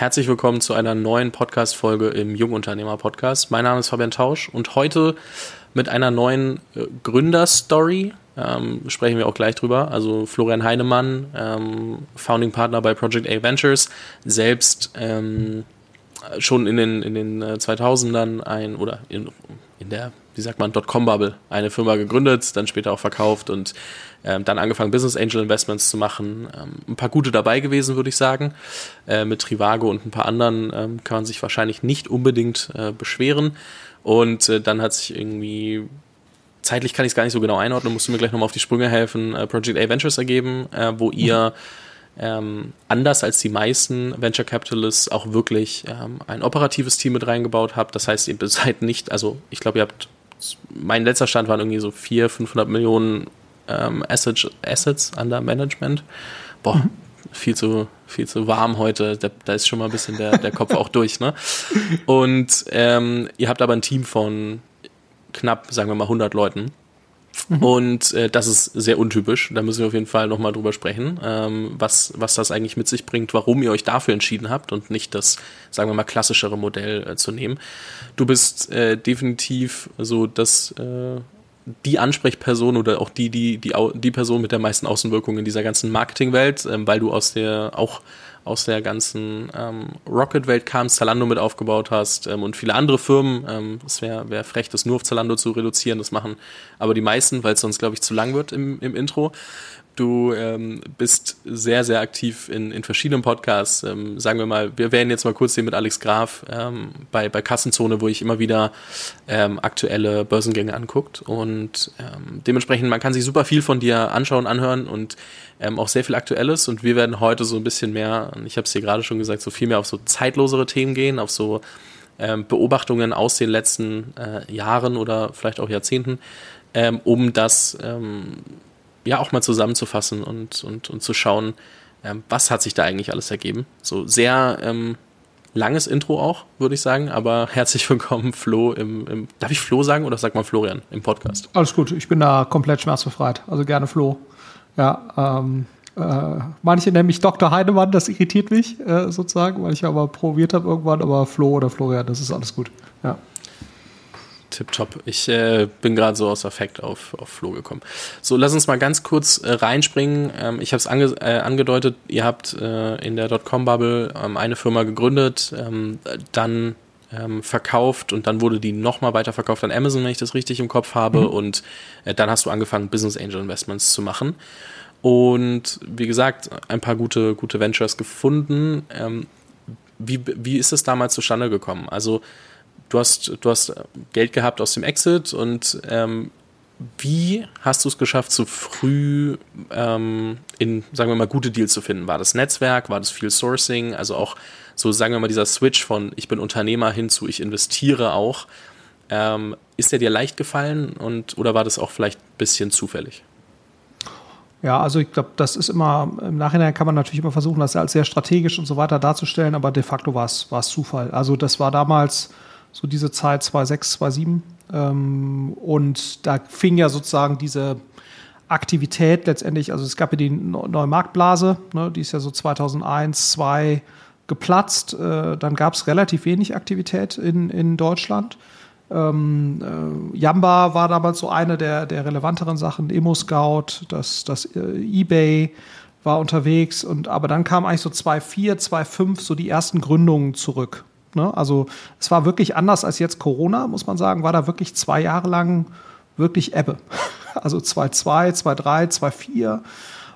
Herzlich willkommen zu einer neuen Podcast-Folge im Jungunternehmer-Podcast. Mein Name ist Fabian Tausch und heute mit einer neuen äh, Gründerstory. Ähm, sprechen wir auch gleich drüber. Also Florian Heinemann, ähm, Founding Partner bei Project A Ventures, selbst ähm, schon in den, in den 2000ern äh, ein, oder in, in der, wie sagt man, Dotcom-Bubble eine Firma gegründet, dann später auch verkauft und ähm, dann angefangen, Business Angel Investments zu machen. Ähm, ein paar gute dabei gewesen, würde ich sagen. Äh, mit Trivago und ein paar anderen ähm, kann man sich wahrscheinlich nicht unbedingt äh, beschweren. Und äh, dann hat sich irgendwie zeitlich kann ich es gar nicht so genau einordnen, musst du mir gleich nochmal auf die Sprünge helfen, äh, Project A Ventures ergeben, äh, wo ihr ähm, anders als die meisten Venture Capitalists auch wirklich ähm, ein operatives Team mit reingebaut habt. Das heißt, ihr seid nicht, also ich glaube, ihr habt, mein letzter Stand waren irgendwie so 400, 500 Millionen ähm, Assets, Assets under Management. Boah, mhm. viel zu, viel zu warm heute. Da, da, ist schon mal ein bisschen der, der Kopf auch durch. Ne? Und ähm, ihr habt aber ein Team von knapp, sagen wir mal, 100 Leuten. Mhm. Und äh, das ist sehr untypisch. Da müssen wir auf jeden Fall nochmal drüber sprechen, ähm, was, was das eigentlich mit sich bringt, warum ihr euch dafür entschieden habt und nicht das, sagen wir mal, klassischere Modell äh, zu nehmen. Du bist äh, definitiv so das äh, die Ansprechperson oder auch die, die, die, die Person mit der meisten Außenwirkung in dieser ganzen Marketingwelt, ähm, weil du aus der auch aus der ganzen ähm, Rocket-Welt kamst, Zalando mit aufgebaut hast ähm, und viele andere Firmen. Ähm, es wäre wär frech, das nur auf Zalando zu reduzieren. Das machen aber die meisten, weil es sonst, glaube ich, zu lang wird im, im Intro. Du ähm, bist sehr, sehr aktiv in, in verschiedenen Podcasts. Ähm, sagen wir mal, wir werden jetzt mal kurz sehen mit Alex Graf ähm, bei, bei Kassenzone, wo ich immer wieder ähm, aktuelle Börsengänge anguckt. Und ähm, dementsprechend, man kann sich super viel von dir anschauen, anhören und ähm, auch sehr viel Aktuelles. Und wir werden heute so ein bisschen mehr, ich habe es dir gerade schon gesagt, so viel mehr auf so zeitlosere Themen gehen, auf so Beobachtungen aus den letzten äh, Jahren oder vielleicht auch Jahrzehnten, um das ja auch mal zusammenzufassen und, und, und zu schauen, ähm, was hat sich da eigentlich alles ergeben. So sehr ähm, langes Intro auch, würde ich sagen, aber herzlich willkommen, Flo, im, im, darf ich Flo sagen oder sagt man Florian im Podcast? Alles gut, ich bin da komplett schmerzbefreit, also gerne Flo. Ja, ähm, äh, manche nennen mich Dr. Heinemann, das irritiert mich äh, sozusagen, weil ich aber probiert habe irgendwann, aber Flo oder Florian, das ist alles gut. Ja. Tipptopp. Ich äh, bin gerade so aus Affekt auf, auf Flo gekommen. So, lass uns mal ganz kurz äh, reinspringen. Ähm, ich habe es ange äh, angedeutet, ihr habt äh, in der Dotcom-Bubble ähm, eine Firma gegründet, ähm, dann ähm, verkauft und dann wurde die nochmal weiterverkauft an Amazon, wenn ich das richtig im Kopf habe. Mhm. Und äh, dann hast du angefangen, Business Angel Investments zu machen. Und wie gesagt, ein paar gute, gute Ventures gefunden. Ähm, wie, wie ist es damals zustande gekommen? Also du hast, du hast Geld gehabt aus dem Exit und ähm, wie hast du es geschafft, so früh ähm, in, sagen wir mal, gute Deals zu finden? War das Netzwerk, war das viel Sourcing, also auch so, sagen wir mal, dieser Switch von ich bin Unternehmer hin zu ich investiere auch. Ähm, ist der dir leicht gefallen und oder war das auch vielleicht ein bisschen zufällig? Ja, also ich glaube, das ist immer, im Nachhinein kann man natürlich immer versuchen, das als sehr strategisch und so weiter darzustellen, aber de facto war es Zufall. Also das war damals so diese Zeit 2006, 2007. Ähm, und da fing ja sozusagen diese Aktivität letztendlich, also es gab ja die neue Marktblase, ne, die ist ja so 2001, 2002 geplatzt. Äh, dann gab es relativ wenig Aktivität in, in Deutschland. Ähm, äh, Yamba war damals so eine der, der relevanteren Sachen, Emo-Scout, das, das äh, Ebay war unterwegs und aber dann kam eigentlich so 2004, 2005 so die ersten Gründungen zurück. Ne? Also es war wirklich anders als jetzt Corona, muss man sagen, war da wirklich zwei Jahre lang wirklich Ebbe. Also 2-2, 2-3, 2-4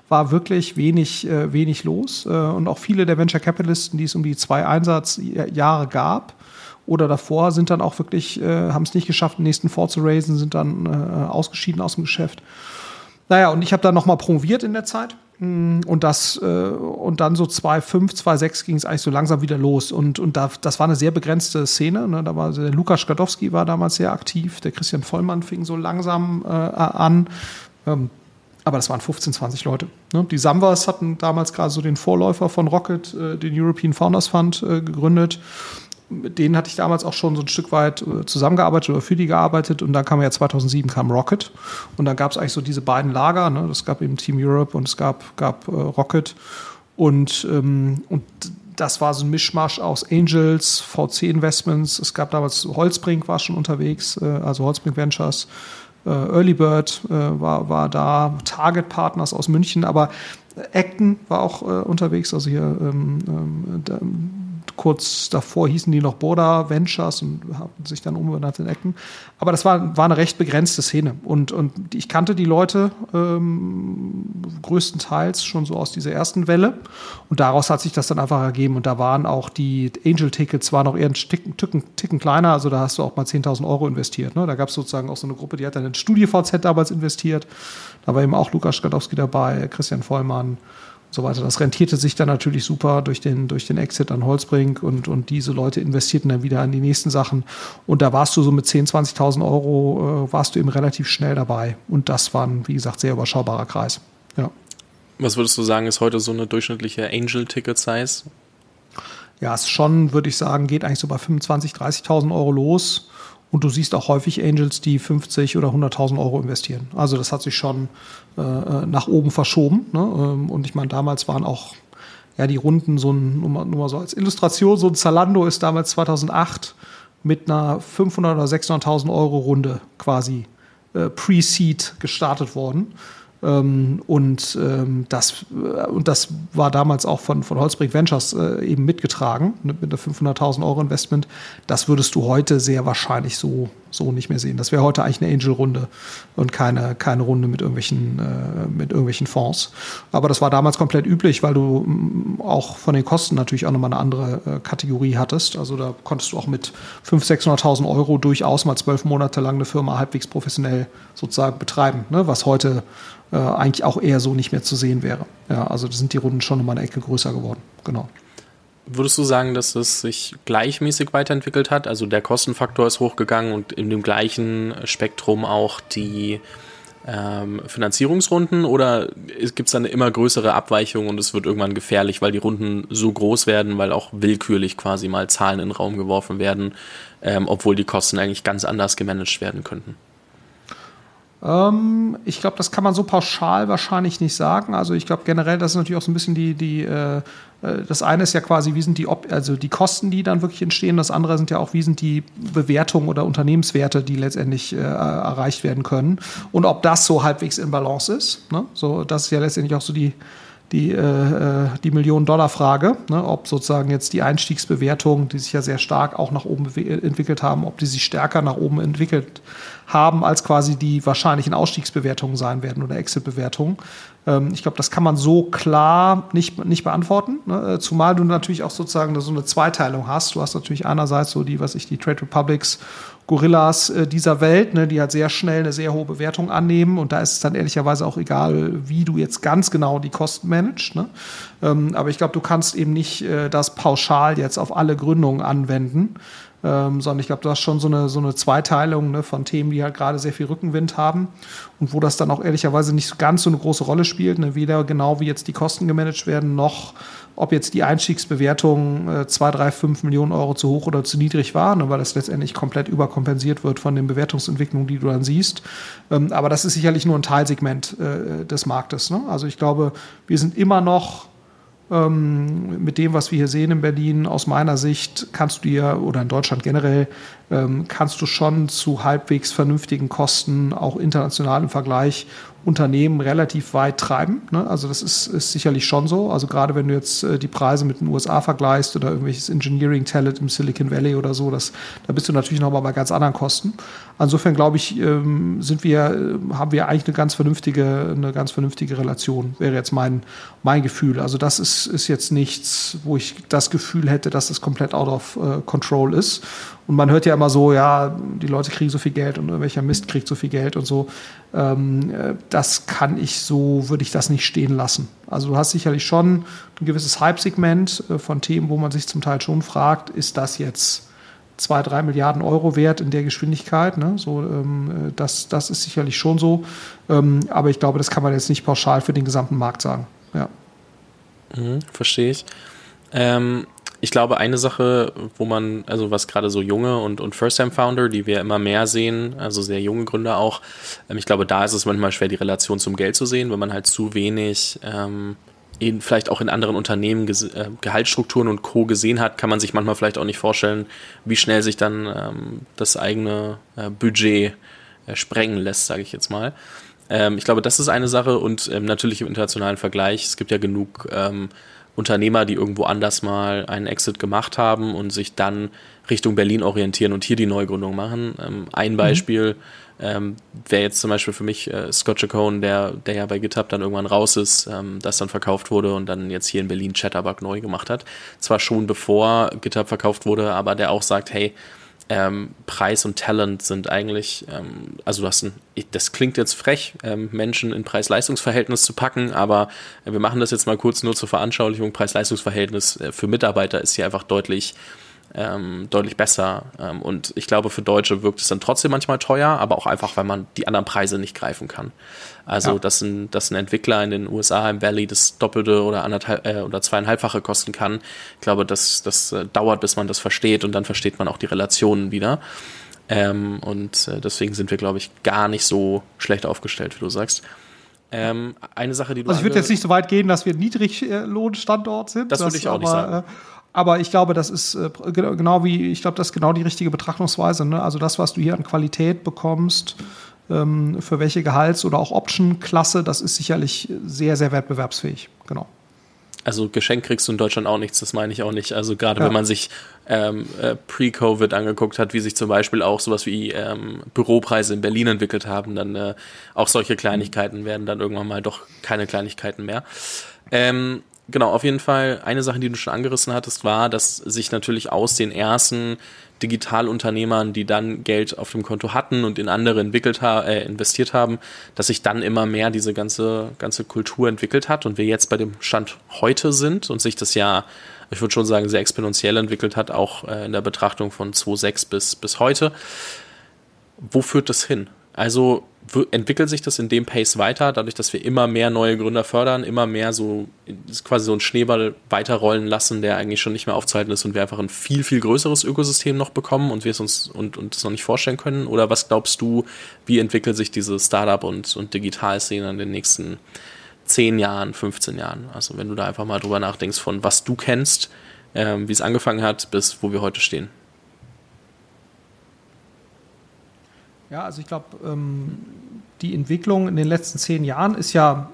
war wirklich wenig, äh, wenig los. Äh, und auch viele der Venture Capitalisten, die es um die zwei Einsatzjahre gab oder davor, sind dann auch wirklich, äh, haben es nicht geschafft, den nächsten Fonds zu raisen, sind dann äh, ausgeschieden aus dem Geschäft. Naja, und ich habe dann nochmal promoviert in der Zeit und das äh, und dann so 2,5, 2,6 ging es eigentlich so langsam wieder los. Und, und da, das war eine sehr begrenzte Szene. Ne? Da war der Lukas Skadowski war damals sehr aktiv, der Christian Vollmann fing so langsam äh, an. Ähm, aber das waren 15, 20 Leute. Ne? Die Samwas hatten damals gerade so den Vorläufer von Rocket, äh, den European Founders Fund, äh, gegründet mit denen hatte ich damals auch schon so ein Stück weit äh, zusammengearbeitet oder für die gearbeitet und dann kam ja 2007 kam Rocket und dann gab es eigentlich so diese beiden Lager, ne? es gab eben Team Europe und es gab, gab äh, Rocket und, ähm, und das war so ein Mischmasch aus Angels, VC Investments. Es gab damals Holzbrink war schon unterwegs, äh, also Holzbrink Ventures. Äh, Early Bird äh, war, war da, Target Partners aus München, aber Acton war auch äh, unterwegs, also hier ähm, ähm, kurz davor hießen die noch Border Ventures und haben sich dann umbenannt in Ecken. Aber das war, war eine recht begrenzte Szene. Und, und ich kannte die Leute ähm, größtenteils schon so aus dieser ersten Welle. Und daraus hat sich das dann einfach ergeben. Und da waren auch die Angel-Tickets waren auch eher ein Ticken, Ticken, Ticken kleiner. Also da hast du auch mal 10.000 Euro investiert. Ne? Da gab es sozusagen auch so eine Gruppe, die hat dann in StudiVZ damals investiert. Da war eben auch Lukas Skadowski dabei, Christian Vollmann so weiter. Das rentierte sich dann natürlich super durch den, durch den Exit an Holzbrink und, und diese Leute investierten dann wieder an die nächsten Sachen. Und da warst du so mit 10.000, 20.000 Euro, äh, warst du eben relativ schnell dabei. Und das war ein, wie gesagt, sehr überschaubarer Kreis. Ja. Was würdest du sagen, ist heute so eine durchschnittliche Angel-Ticket-Size? Ja, es schon, würde ich sagen, geht eigentlich so bei 25.000, 30.000 Euro los. Und du siehst auch häufig Angels, die 50 oder 100.000 Euro investieren. Also das hat sich schon äh, äh, nach oben verschoben. Ne? Ähm, und ich meine, damals waren auch ja, die Runden so ein, nur mal, nur mal so als Illustration, so ein Zalando ist damals 2008 mit einer 500.000 oder 600.000 Euro Runde quasi äh, Pre-Seed gestartet worden. Ähm, und, ähm, das, äh, und das war damals auch von, von Holzbrink Ventures äh, eben mitgetragen, ne, mit einer 500.000 Euro Investment. Das würdest du heute sehr wahrscheinlich so, so nicht mehr sehen. Das wäre heute eigentlich eine Angel-Runde und keine, keine Runde mit irgendwelchen, äh, mit irgendwelchen Fonds. Aber das war damals komplett üblich, weil du mm, auch von den Kosten natürlich auch nochmal eine andere äh, Kategorie hattest. Also da konntest du auch mit 500.000, 600.000 Euro durchaus mal zwölf Monate lang eine Firma halbwegs professionell sozusagen betreiben, ne? was heute äh, eigentlich auch eher so nicht mehr zu sehen wäre. Ja, also sind die Runden schon nochmal eine Ecke größer geworden. Genau. Würdest du sagen, dass es sich gleichmäßig weiterentwickelt hat? Also der Kostenfaktor ist hochgegangen und in dem gleichen Spektrum auch die ähm, Finanzierungsrunden oder gibt es dann eine immer größere Abweichung und es wird irgendwann gefährlich, weil die Runden so groß werden, weil auch willkürlich quasi mal Zahlen in den Raum geworfen werden, ähm, obwohl die Kosten eigentlich ganz anders gemanagt werden könnten? Ähm, ich glaube, das kann man so pauschal wahrscheinlich nicht sagen. Also ich glaube generell, das ist natürlich auch so ein bisschen die, die äh, äh, das eine ist ja quasi, wie sind die, also die Kosten, die dann wirklich entstehen. Das andere sind ja auch, wie sind die Bewertungen oder Unternehmenswerte, die letztendlich äh, erreicht werden können. Und ob das so halbwegs in Balance ist. Ne? So, das ist ja letztendlich auch so die, die, äh, äh die Millionen-Dollar-Frage, ne? ob sozusagen jetzt die Einstiegsbewertungen, die sich ja sehr stark auch nach oben entwickelt haben, ob die sich stärker nach oben entwickelt haben, als quasi die wahrscheinlichen Ausstiegsbewertungen sein werden oder Exit-Bewertungen. Ähm, ich glaube, das kann man so klar nicht, nicht beantworten, ne? Äh, zumal du natürlich auch sozusagen so eine Zweiteilung hast. Du hast natürlich einerseits so die, was ich, die Trade Republics Gorillas äh, dieser Welt, ne, die halt sehr schnell eine sehr hohe Bewertung annehmen. Und da ist es dann ehrlicherweise auch egal, wie du jetzt ganz genau die Kosten managst. Ne? Ähm, aber ich glaube, du kannst eben nicht äh, das pauschal jetzt auf alle Gründungen anwenden, ähm, sondern ich glaube, du hast schon so eine, so eine Zweiteilung ne, von Themen, die halt gerade sehr viel Rückenwind haben und wo das dann auch ehrlicherweise nicht ganz so eine große Rolle spielt. Ne? Weder genau wie jetzt die Kosten gemanagt werden, noch ob jetzt die Einstiegsbewertung äh, 2, 3, 5 Millionen Euro zu hoch oder zu niedrig war, ne, weil das letztendlich komplett überkompensiert wird von den Bewertungsentwicklungen, die du dann siehst. Ähm, aber das ist sicherlich nur ein Teilsegment äh, des Marktes. Ne? Also ich glaube, wir sind immer noch mit dem, was wir hier sehen in Berlin, aus meiner Sicht kannst du dir, oder in Deutschland generell, ähm, kannst du schon zu halbwegs vernünftigen Kosten, auch international im Vergleich, Unternehmen relativ weit treiben. Ne? Also das ist, ist sicherlich schon so. Also gerade wenn du jetzt äh, die Preise mit den USA vergleichst oder irgendwelches Engineering Talent im Silicon Valley oder so, das, da bist du natürlich nochmal bei ganz anderen Kosten. Insofern glaube ich, ähm, sind wir, äh, haben wir eigentlich eine ganz vernünftige, eine ganz vernünftige Relation, wäre jetzt mein, mein Gefühl. Also das ist, ist jetzt nichts, wo ich das Gefühl hätte, dass das komplett out of uh, control ist. Und man hört ja immer so, ja, die Leute kriegen so viel Geld und welcher Mist kriegt so viel Geld und so. Ähm, äh, das kann ich so, würde ich das nicht stehen lassen. Also du hast sicherlich schon ein gewisses Hype-Segment äh, von Themen, wo man sich zum Teil schon fragt, ist das jetzt zwei, drei Milliarden Euro wert in der Geschwindigkeit? Ne? So, ähm, äh, das, das ist sicherlich schon so. Ähm, aber ich glaube, das kann man jetzt nicht pauschal für den gesamten Markt sagen. Ja. Mhm, verstehe ich. Ähm, ich glaube, eine Sache, wo man, also was gerade so junge und, und First-Time-Founder, die wir immer mehr sehen, also sehr junge Gründer auch, ähm, ich glaube, da ist es manchmal schwer, die Relation zum Geld zu sehen, wenn man halt zu wenig ähm, in, vielleicht auch in anderen Unternehmen äh, Gehaltsstrukturen und Co. gesehen hat, kann man sich manchmal vielleicht auch nicht vorstellen, wie schnell sich dann ähm, das eigene äh, Budget äh, sprengen lässt, sage ich jetzt mal. Ähm, ich glaube, das ist eine Sache und ähm, natürlich im internationalen Vergleich, es gibt ja genug ähm, Unternehmer, die irgendwo anders mal einen Exit gemacht haben und sich dann Richtung Berlin orientieren und hier die Neugründung machen. Ähm, ein mhm. Beispiel ähm, wäre jetzt zum Beispiel für mich äh, Scott Chacon, der, der ja bei GitHub dann irgendwann raus ist, ähm, das dann verkauft wurde und dann jetzt hier in Berlin Chatterbug neu gemacht hat. Zwar schon bevor GitHub verkauft wurde, aber der auch sagt, hey, ähm, Preis und Talent sind eigentlich, ähm, also du hast ein, das klingt jetzt frech, ähm, Menschen in Preis-Leistungs-Verhältnis zu packen, aber wir machen das jetzt mal kurz nur zur Veranschaulichung. Preis-Leistungs-Verhältnis äh, für Mitarbeiter ist hier einfach deutlich ähm, deutlich besser. Ähm, und ich glaube, für Deutsche wirkt es dann trotzdem manchmal teuer, aber auch einfach, weil man die anderen Preise nicht greifen kann. Also, ja. dass, ein, dass ein Entwickler in den USA im Valley das Doppelte oder anderthalb äh, oder zweieinhalbfache kosten kann. Ich glaube, das, das äh, dauert, bis man das versteht und dann versteht man auch die Relationen wieder. Ähm, und äh, deswegen sind wir, glaube ich, gar nicht so schlecht aufgestellt, wie du sagst. Ähm, eine Sache, die du. Also ich würde jetzt nicht so weit gehen, dass wir Niedriglohnstandort sind. Das würde ich auch aber, nicht sagen. Aber ich glaube, das ist äh, genau wie, ich glaube, das ist genau die richtige Betrachtungsweise. Ne? Also das, was du hier an Qualität bekommst, ähm, für welche Gehalts- oder auch Option-Klasse, das ist sicherlich sehr, sehr wettbewerbsfähig. Genau. Also Geschenk kriegst du in Deutschland auch nichts, das meine ich auch nicht. Also gerade ja. wenn man sich ähm, äh, pre-Covid angeguckt hat, wie sich zum Beispiel auch sowas wie ähm, Büropreise in Berlin entwickelt haben, dann äh, auch solche Kleinigkeiten werden dann irgendwann mal doch keine Kleinigkeiten mehr. Ähm, genau, auf jeden Fall eine Sache, die du schon angerissen hattest, war, dass sich natürlich aus den ersten Digitalunternehmern, die dann Geld auf dem Konto hatten und in andere entwickelt ha äh, investiert haben, dass sich dann immer mehr diese ganze, ganze Kultur entwickelt hat und wir jetzt bei dem Stand heute sind und sich das ja, ich würde schon sagen, sehr exponentiell entwickelt hat, auch äh, in der Betrachtung von 2.6 bis, bis heute. Wo führt das hin? Also entwickelt sich das in dem Pace weiter, dadurch, dass wir immer mehr neue Gründer fördern, immer mehr so quasi so ein Schneeball weiterrollen lassen, der eigentlich schon nicht mehr aufzuhalten ist und wir einfach ein viel, viel größeres Ökosystem noch bekommen und wir es uns und, und es noch nicht vorstellen können? Oder was glaubst du, wie entwickelt sich diese Startup- und, und Digitalszene in den nächsten 10 Jahren, 15 Jahren? Also wenn du da einfach mal drüber nachdenkst von was du kennst, ähm, wie es angefangen hat, bis wo wir heute stehen. Ja, also ich glaube, ähm, die Entwicklung in den letzten zehn Jahren ist ja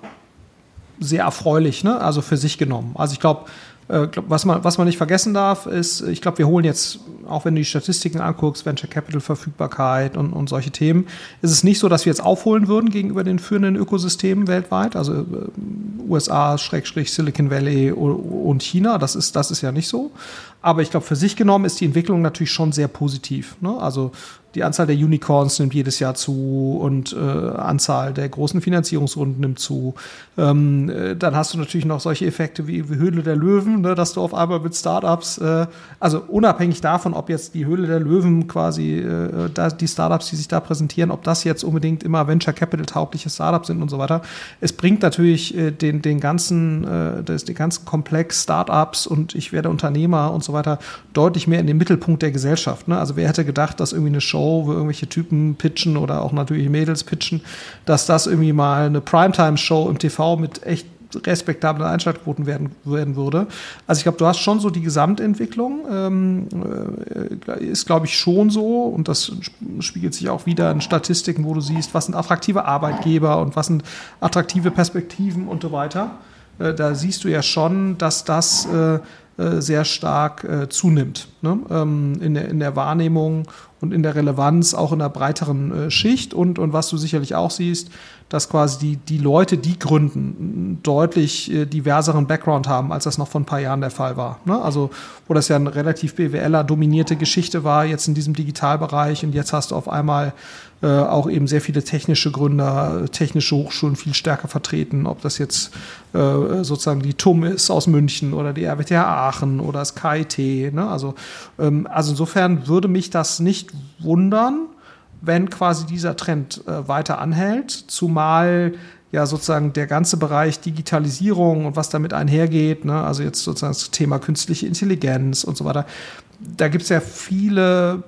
sehr erfreulich, ne? also für sich genommen. Also ich glaube, äh, was, man, was man nicht vergessen darf, ist, ich glaube, wir holen jetzt, auch wenn du die Statistiken anguckst, Venture Capital Verfügbarkeit und, und solche Themen, ist es nicht so, dass wir jetzt aufholen würden gegenüber den führenden Ökosystemen weltweit, also äh, USA, Schrägstrich, Silicon Valley und China, das ist, das ist ja nicht so. Aber ich glaube, für sich genommen ist die Entwicklung natürlich schon sehr positiv. Ne? Also die Anzahl der Unicorns nimmt jedes Jahr zu und äh, Anzahl der großen Finanzierungsrunden nimmt zu. Ähm, äh, dann hast du natürlich noch solche Effekte wie, wie Höhle der Löwen, ne, dass du auf einmal mit Startups, äh, also unabhängig davon, ob jetzt die Höhle der Löwen quasi, äh, da, die Startups, die sich da präsentieren, ob das jetzt unbedingt immer Venture Capital taugliche Startups sind und so weiter. Es bringt natürlich äh, den, den ganzen, das, den ganzen Komplex Startups und ich werde Unternehmer und so weiter deutlich mehr in den Mittelpunkt der Gesellschaft. Ne? Also wer hätte gedacht, dass irgendwie eine Show wo irgendwelche Typen pitchen oder auch natürlich Mädels pitchen, dass das irgendwie mal eine Primetime-Show im TV mit echt respektablen Einschaltquoten werden, werden würde. Also ich glaube, du hast schon so die Gesamtentwicklung, ähm, äh, ist glaube ich schon so und das spiegelt sich auch wieder in Statistiken, wo du siehst, was sind attraktive Arbeitgeber und was sind attraktive Perspektiven und so weiter. Äh, da siehst du ja schon, dass das äh, sehr stark äh, zunimmt ne? ähm, in, der, in der Wahrnehmung und in der Relevanz, auch in der breiteren äh, Schicht. Und, und was du sicherlich auch siehst, dass quasi die, die Leute, die gründen, deutlich äh, diverseren Background haben, als das noch vor ein paar Jahren der Fall war. Ne? Also, wo das ja eine relativ BWLer-dominierte Geschichte war, jetzt in diesem Digitalbereich und jetzt hast du auf einmal äh, auch eben sehr viele technische Gründer, technische Hochschulen viel stärker vertreten, ob das jetzt äh, sozusagen die TUM ist aus München oder die RWTH Aachen oder das KIT. Ne? Also, ähm, also insofern würde mich das nicht wundern, wenn quasi dieser Trend äh, weiter anhält, zumal ja sozusagen der ganze Bereich Digitalisierung und was damit einhergeht, ne? also jetzt sozusagen das Thema künstliche Intelligenz und so weiter, da gibt es ja viele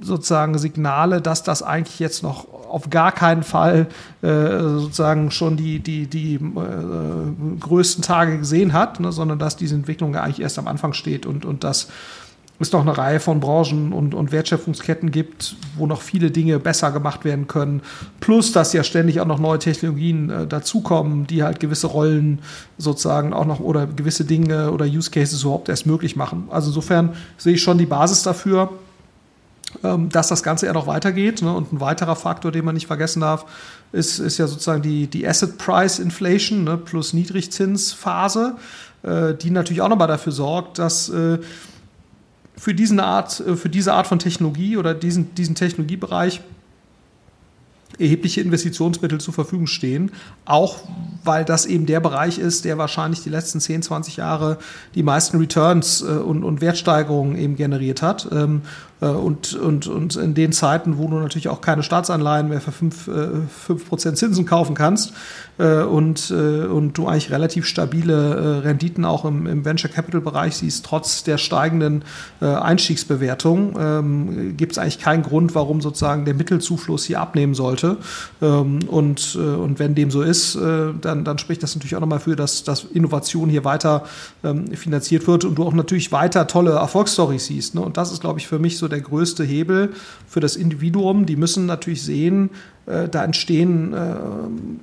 sozusagen Signale, dass das eigentlich jetzt noch auf gar keinen Fall äh, sozusagen schon die, die, die äh, größten Tage gesehen hat, ne, sondern dass diese Entwicklung ja eigentlich erst am Anfang steht und, und dass es noch eine Reihe von Branchen und, und Wertschöpfungsketten gibt, wo noch viele Dinge besser gemacht werden können. Plus, dass ja ständig auch noch neue Technologien äh, dazukommen, die halt gewisse Rollen sozusagen auch noch oder gewisse Dinge oder Use Cases überhaupt erst möglich machen. Also insofern sehe ich schon die Basis dafür, ähm, dass das Ganze eher noch weitergeht. Ne? Und ein weiterer Faktor, den man nicht vergessen darf, ist, ist ja sozusagen die, die Asset Price Inflation ne? plus Niedrigzinsphase, äh, die natürlich auch nochmal dafür sorgt, dass äh, für, diesen Art, äh, für diese Art von Technologie oder diesen, diesen Technologiebereich erhebliche Investitionsmittel zur Verfügung stehen, auch weil das eben der Bereich ist, der wahrscheinlich die letzten 10, 20 Jahre die meisten Returns äh, und, und Wertsteigerungen eben generiert hat. Äh, und, und, und in den Zeiten, wo du natürlich auch keine Staatsanleihen mehr für 5%, 5 äh, Zinsen kaufen kannst äh, und, und du eigentlich relativ stabile Renditen auch im, im Venture Capital Bereich siehst, trotz der steigenden Einstiegsbewertung, ähm, gibt es eigentlich keinen Grund, warum sozusagen der Mittelzufluss hier abnehmen sollte. Ähm, und, und wenn dem so ist, dann, dann spricht das natürlich auch nochmal für, dass, dass Innovation hier weiter ähm, finanziert wird und du auch natürlich weiter tolle Erfolgsstories siehst. Ne? Und das ist, glaube ich, für mich so der größte Hebel für das Individuum. Die müssen natürlich sehen, äh, da entstehen äh,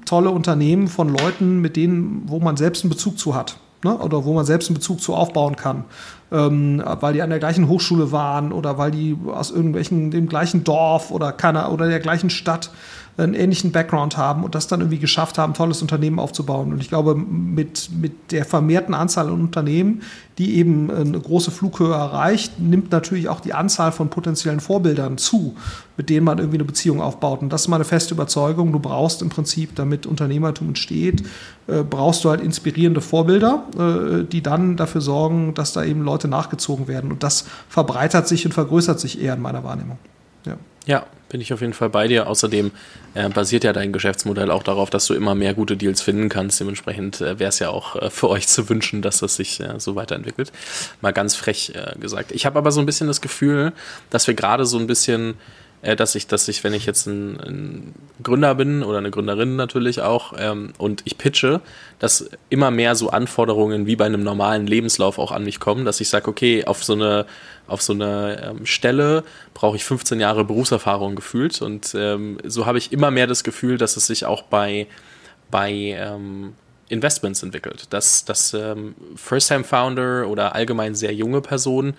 tolle Unternehmen von Leuten, mit denen, wo man selbst einen Bezug zu hat. Ne? Oder wo man selbst einen Bezug zu aufbauen kann. Ähm, weil die an der gleichen Hochschule waren oder weil die aus irgendwelchen, dem gleichen Dorf oder keiner oder der gleichen Stadt einen ähnlichen Background haben und das dann irgendwie geschafft haben, ein tolles Unternehmen aufzubauen. Und ich glaube, mit, mit der vermehrten Anzahl an Unternehmen, die eben eine große Flughöhe erreicht, nimmt natürlich auch die Anzahl von potenziellen Vorbildern zu, mit denen man irgendwie eine Beziehung aufbaut. Und das ist meine feste Überzeugung. Du brauchst im Prinzip, damit Unternehmertum entsteht, äh, brauchst du halt inspirierende Vorbilder, äh, die dann dafür sorgen, dass da eben Leute nachgezogen werden. Und das verbreitert sich und vergrößert sich eher in meiner Wahrnehmung. Ja. Ja, bin ich auf jeden Fall bei dir. Außerdem äh, basiert ja dein Geschäftsmodell auch darauf, dass du immer mehr gute Deals finden kannst. Dementsprechend äh, wäre es ja auch äh, für euch zu wünschen, dass das sich äh, so weiterentwickelt. Mal ganz frech äh, gesagt. Ich habe aber so ein bisschen das Gefühl, dass wir gerade so ein bisschen dass ich, dass ich, wenn ich jetzt ein, ein, Gründer bin oder eine Gründerin natürlich auch ähm, und ich pitche, dass immer mehr so Anforderungen wie bei einem normalen Lebenslauf auch an mich kommen, dass ich sage, okay, auf so eine, auf so eine ähm, Stelle brauche ich 15 Jahre Berufserfahrung gefühlt. Und ähm, so habe ich immer mehr das Gefühl, dass es sich auch bei, bei ähm, Investments entwickelt, dass, dass ähm, First-Time-Founder oder allgemein sehr junge Personen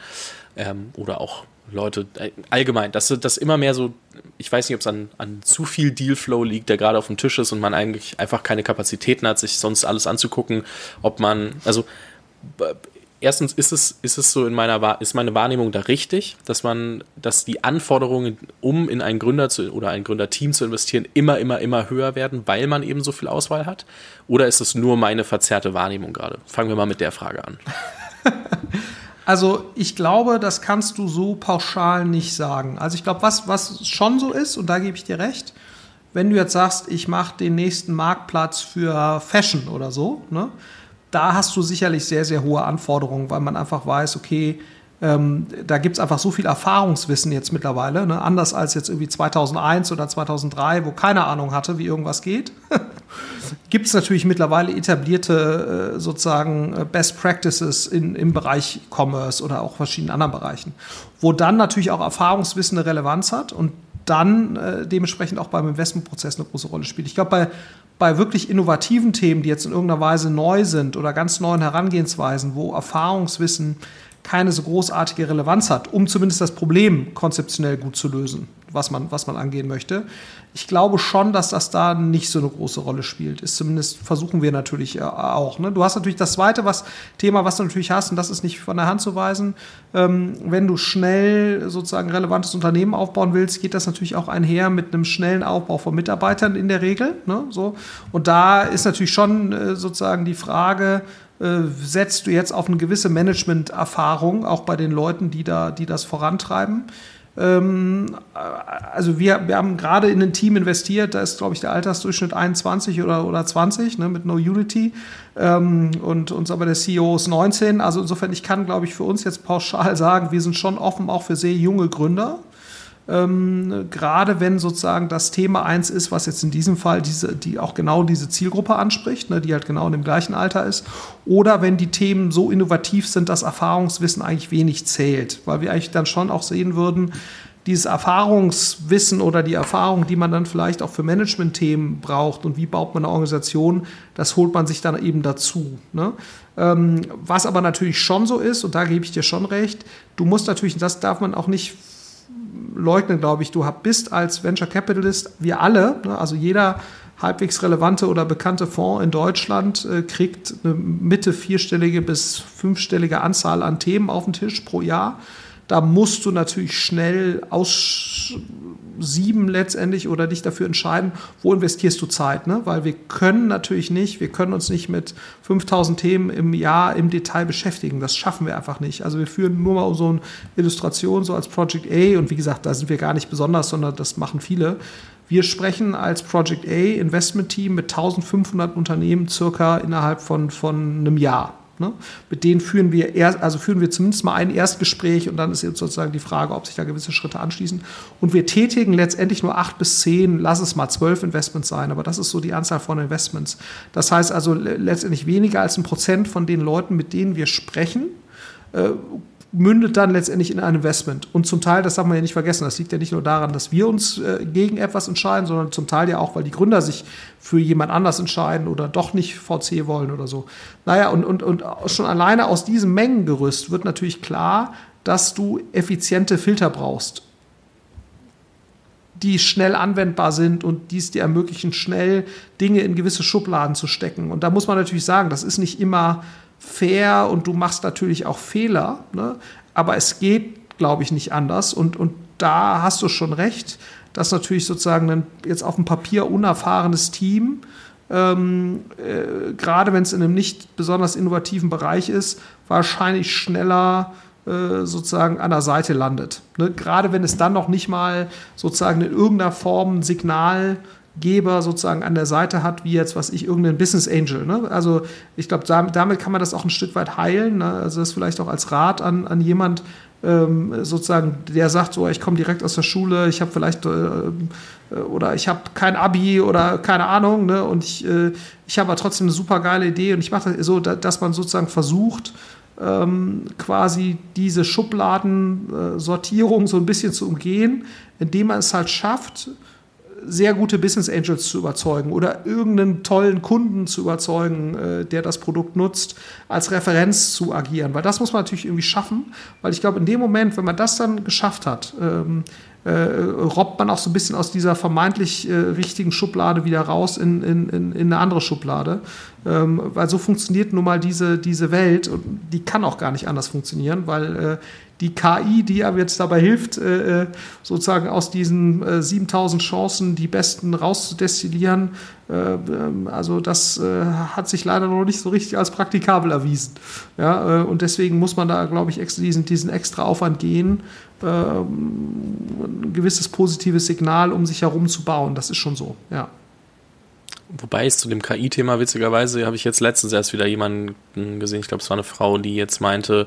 ähm, oder auch Leute, äh, allgemein, dass das immer mehr so, ich weiß nicht, ob es an, an zu viel Dealflow liegt, der gerade auf dem Tisch ist und man eigentlich einfach keine Kapazitäten hat, sich sonst alles anzugucken, ob man, also erstens ist es, ist es so in meiner, ist meine Wahrnehmung da richtig, dass man, dass die Anforderungen, um in einen Gründer zu, oder ein Gründerteam zu investieren, immer, immer, immer höher werden, weil man eben so viel Auswahl hat? Oder ist es nur meine verzerrte Wahrnehmung gerade? Fangen wir mal mit der Frage an. Also ich glaube, das kannst du so pauschal nicht sagen. Also ich glaube, was, was schon so ist, und da gebe ich dir recht, wenn du jetzt sagst, ich mache den nächsten Marktplatz für Fashion oder so, ne, da hast du sicherlich sehr, sehr hohe Anforderungen, weil man einfach weiß, okay, ähm, da gibt es einfach so viel Erfahrungswissen jetzt mittlerweile, ne? anders als jetzt irgendwie 2001 oder 2003, wo keine Ahnung hatte, wie irgendwas geht. gibt es natürlich mittlerweile etablierte äh, sozusagen äh, Best Practices in, im Bereich Commerce oder auch verschiedenen anderen Bereichen, wo dann natürlich auch Erfahrungswissen eine Relevanz hat und dann äh, dementsprechend auch beim Investmentprozess eine große Rolle spielt. Ich glaube, bei, bei wirklich innovativen Themen, die jetzt in irgendeiner Weise neu sind oder ganz neuen Herangehensweisen, wo Erfahrungswissen keine so großartige Relevanz hat, um zumindest das Problem konzeptionell gut zu lösen, was man, was man angehen möchte. Ich glaube schon, dass das da nicht so eine große Rolle spielt. Ist zumindest versuchen wir natürlich äh, auch. Ne? Du hast natürlich das zweite was, Thema, was du natürlich hast, und das ist nicht von der Hand zu weisen. Ähm, wenn du schnell sozusagen relevantes Unternehmen aufbauen willst, geht das natürlich auch einher mit einem schnellen Aufbau von Mitarbeitern in der Regel. Ne? So. Und da ist natürlich schon äh, sozusagen die Frage, äh, setzt du jetzt auf eine gewisse Management-Erfahrung, auch bei den Leuten, die, da, die das vorantreiben. Ähm, äh, also wir, wir haben gerade in ein Team investiert, da ist, glaube ich, der Altersdurchschnitt 21 oder, oder 20 ne, mit No Unity ähm, und uns aber der CEO ist 19. Also insofern, ich kann, glaube ich, für uns jetzt pauschal sagen, wir sind schon offen auch für sehr junge Gründer Ähm, gerade wenn sozusagen das Thema eins ist, was jetzt in diesem Fall diese, die auch genau diese Zielgruppe anspricht, ne, die halt genau in dem gleichen Alter ist, oder wenn die Themen so innovativ sind, dass Erfahrungswissen eigentlich wenig zählt, weil wir eigentlich dann schon auch sehen würden, dieses Erfahrungswissen oder die Erfahrung, die man dann vielleicht auch für Management-Themen braucht und wie baut man eine Organisation, das holt man sich dann eben dazu. Ne? Ähm, was aber natürlich schon so ist, und da gebe ich dir schon recht, du musst natürlich, das darf man auch nicht leugnen, glaube ich, du bist als Venture Capitalist, wir alle, ne, also jeder halbwegs relevante oder bekannte Fonds in Deutschland äh, kriegt eine Mitte vierstellige bis fünfstellige Anzahl an Themen auf den Tisch pro Jahr. Da musst du natürlich schnell aussieben letztendlich oder dich dafür entscheiden, wo investierst du Zeit. Ne? Weil wir können natürlich nicht, wir können uns nicht mit 5000 Themen im Jahr im Detail beschäftigen. Das schaffen wir einfach nicht. Also wir führen nur mal so eine Illustration, so als Project A und wie gesagt, da sind wir gar nicht besonders, sondern das machen viele. Wir sprechen als Project A Investment Team mit 1500 Unternehmen circa innerhalb von, von einem Jahr. Ne? Mit denen führen wir erst, also führen wir zumindest mal ein Erstgespräch und dann ist jetzt sozusagen die Frage, ob sich da gewisse Schritte anschließen. Und wir tätigen letztendlich nur acht bis zehn, lass es mal zwölf Investments sein, aber das ist so die Anzahl von Investments. Das heißt also letztendlich weniger als ein Prozent von den Leuten, mit denen wir sprechen, äh, mündet dann letztendlich in ein Investment. Und zum Teil, das darf man ja nicht vergessen, das liegt ja nicht nur daran, dass wir uns äh, gegen etwas entscheiden, sondern zum Teil ja auch, weil die Gründer sich für jemand anders entscheiden oder doch nicht VC wollen oder so. Naja, und, und, und schon alleine aus diesem Mengengerüst wird natürlich klar, dass du effiziente Filter brauchst die schnell anwendbar sind und die es dir ermöglichen, schnell Dinge in gewisse Schubladen zu stecken. Und da muss man natürlich sagen, das ist nicht immer fair und du machst natürlich auch Fehler, ne? aber es geht, glaube ich, nicht anders. Und, und da hast du schon recht, dass natürlich sozusagen ein, jetzt auf dem Papier unerfahrenes Team, ähm, äh, gerade wenn es in einem nicht besonders innovativen Bereich ist, wahrscheinlich schneller äh, sozusagen an der Seite landet. Ne? Gerade wenn es dann noch nicht mal sozusagen in irgendeiner Form ein Signal Geber sozusagen an der Seite hat, wie jetzt, was ich, irgendein Business Angel. Ne? Also ich glaube, damit, damit, kann man das auch ein Stück weit heilen. Ne? Also das vielleicht auch als Rat an, an jemand, ähm, sozusagen, der sagt, so, ich komme direkt aus der Schule, ich habe vielleicht äh, äh, oder ich habe kein Abi oder keine Ahnung, ne? und ich, äh, ich habe aber trotzdem eine super geile Idee und ich mache das so, dass man sozusagen versucht, ähm, quasi diese Schubladensortierung so ein bisschen zu umgehen, indem man es halt schafft, sehr gute Business Angels zu überzeugen oder irgendeinen tollen Kunden zu überzeugen, äh, der das Produkt nutzt, als Referenz zu agieren. Weil das muss man natürlich irgendwie schaffen, weil ich glaube, in dem Moment, wenn man das dann geschafft hat, ähm, äh, robbt man auch so ein bisschen aus dieser vermeintlich äh, richtigen Schublade wieder raus in, in, in, in eine andere Schublade. Ähm, weil so funktioniert nun mal diese, diese Welt und die kann auch gar nicht anders funktionieren, weil äh, die KI, die aber jetzt dabei hilft, äh, äh sozusagen aus diesen äh, 7000 Chancen die besten rauszudestillieren, äh, ähm, also das äh, hat sich leider noch nicht so richtig als praktikabel erwiesen. Ja, und deswegen muss man da, glaube ich, extra diesen, diesen extra Aufwand gehen, ähm, ein gewisses positives Signal um sich herum zu bauen. Das ist schon so, ja. Wobei es zu dem KI-Thema witzigerweise habe ich jetzt letztens erst wieder jemanden gesehen, ich glaube, es war eine Frau, die jetzt meinte,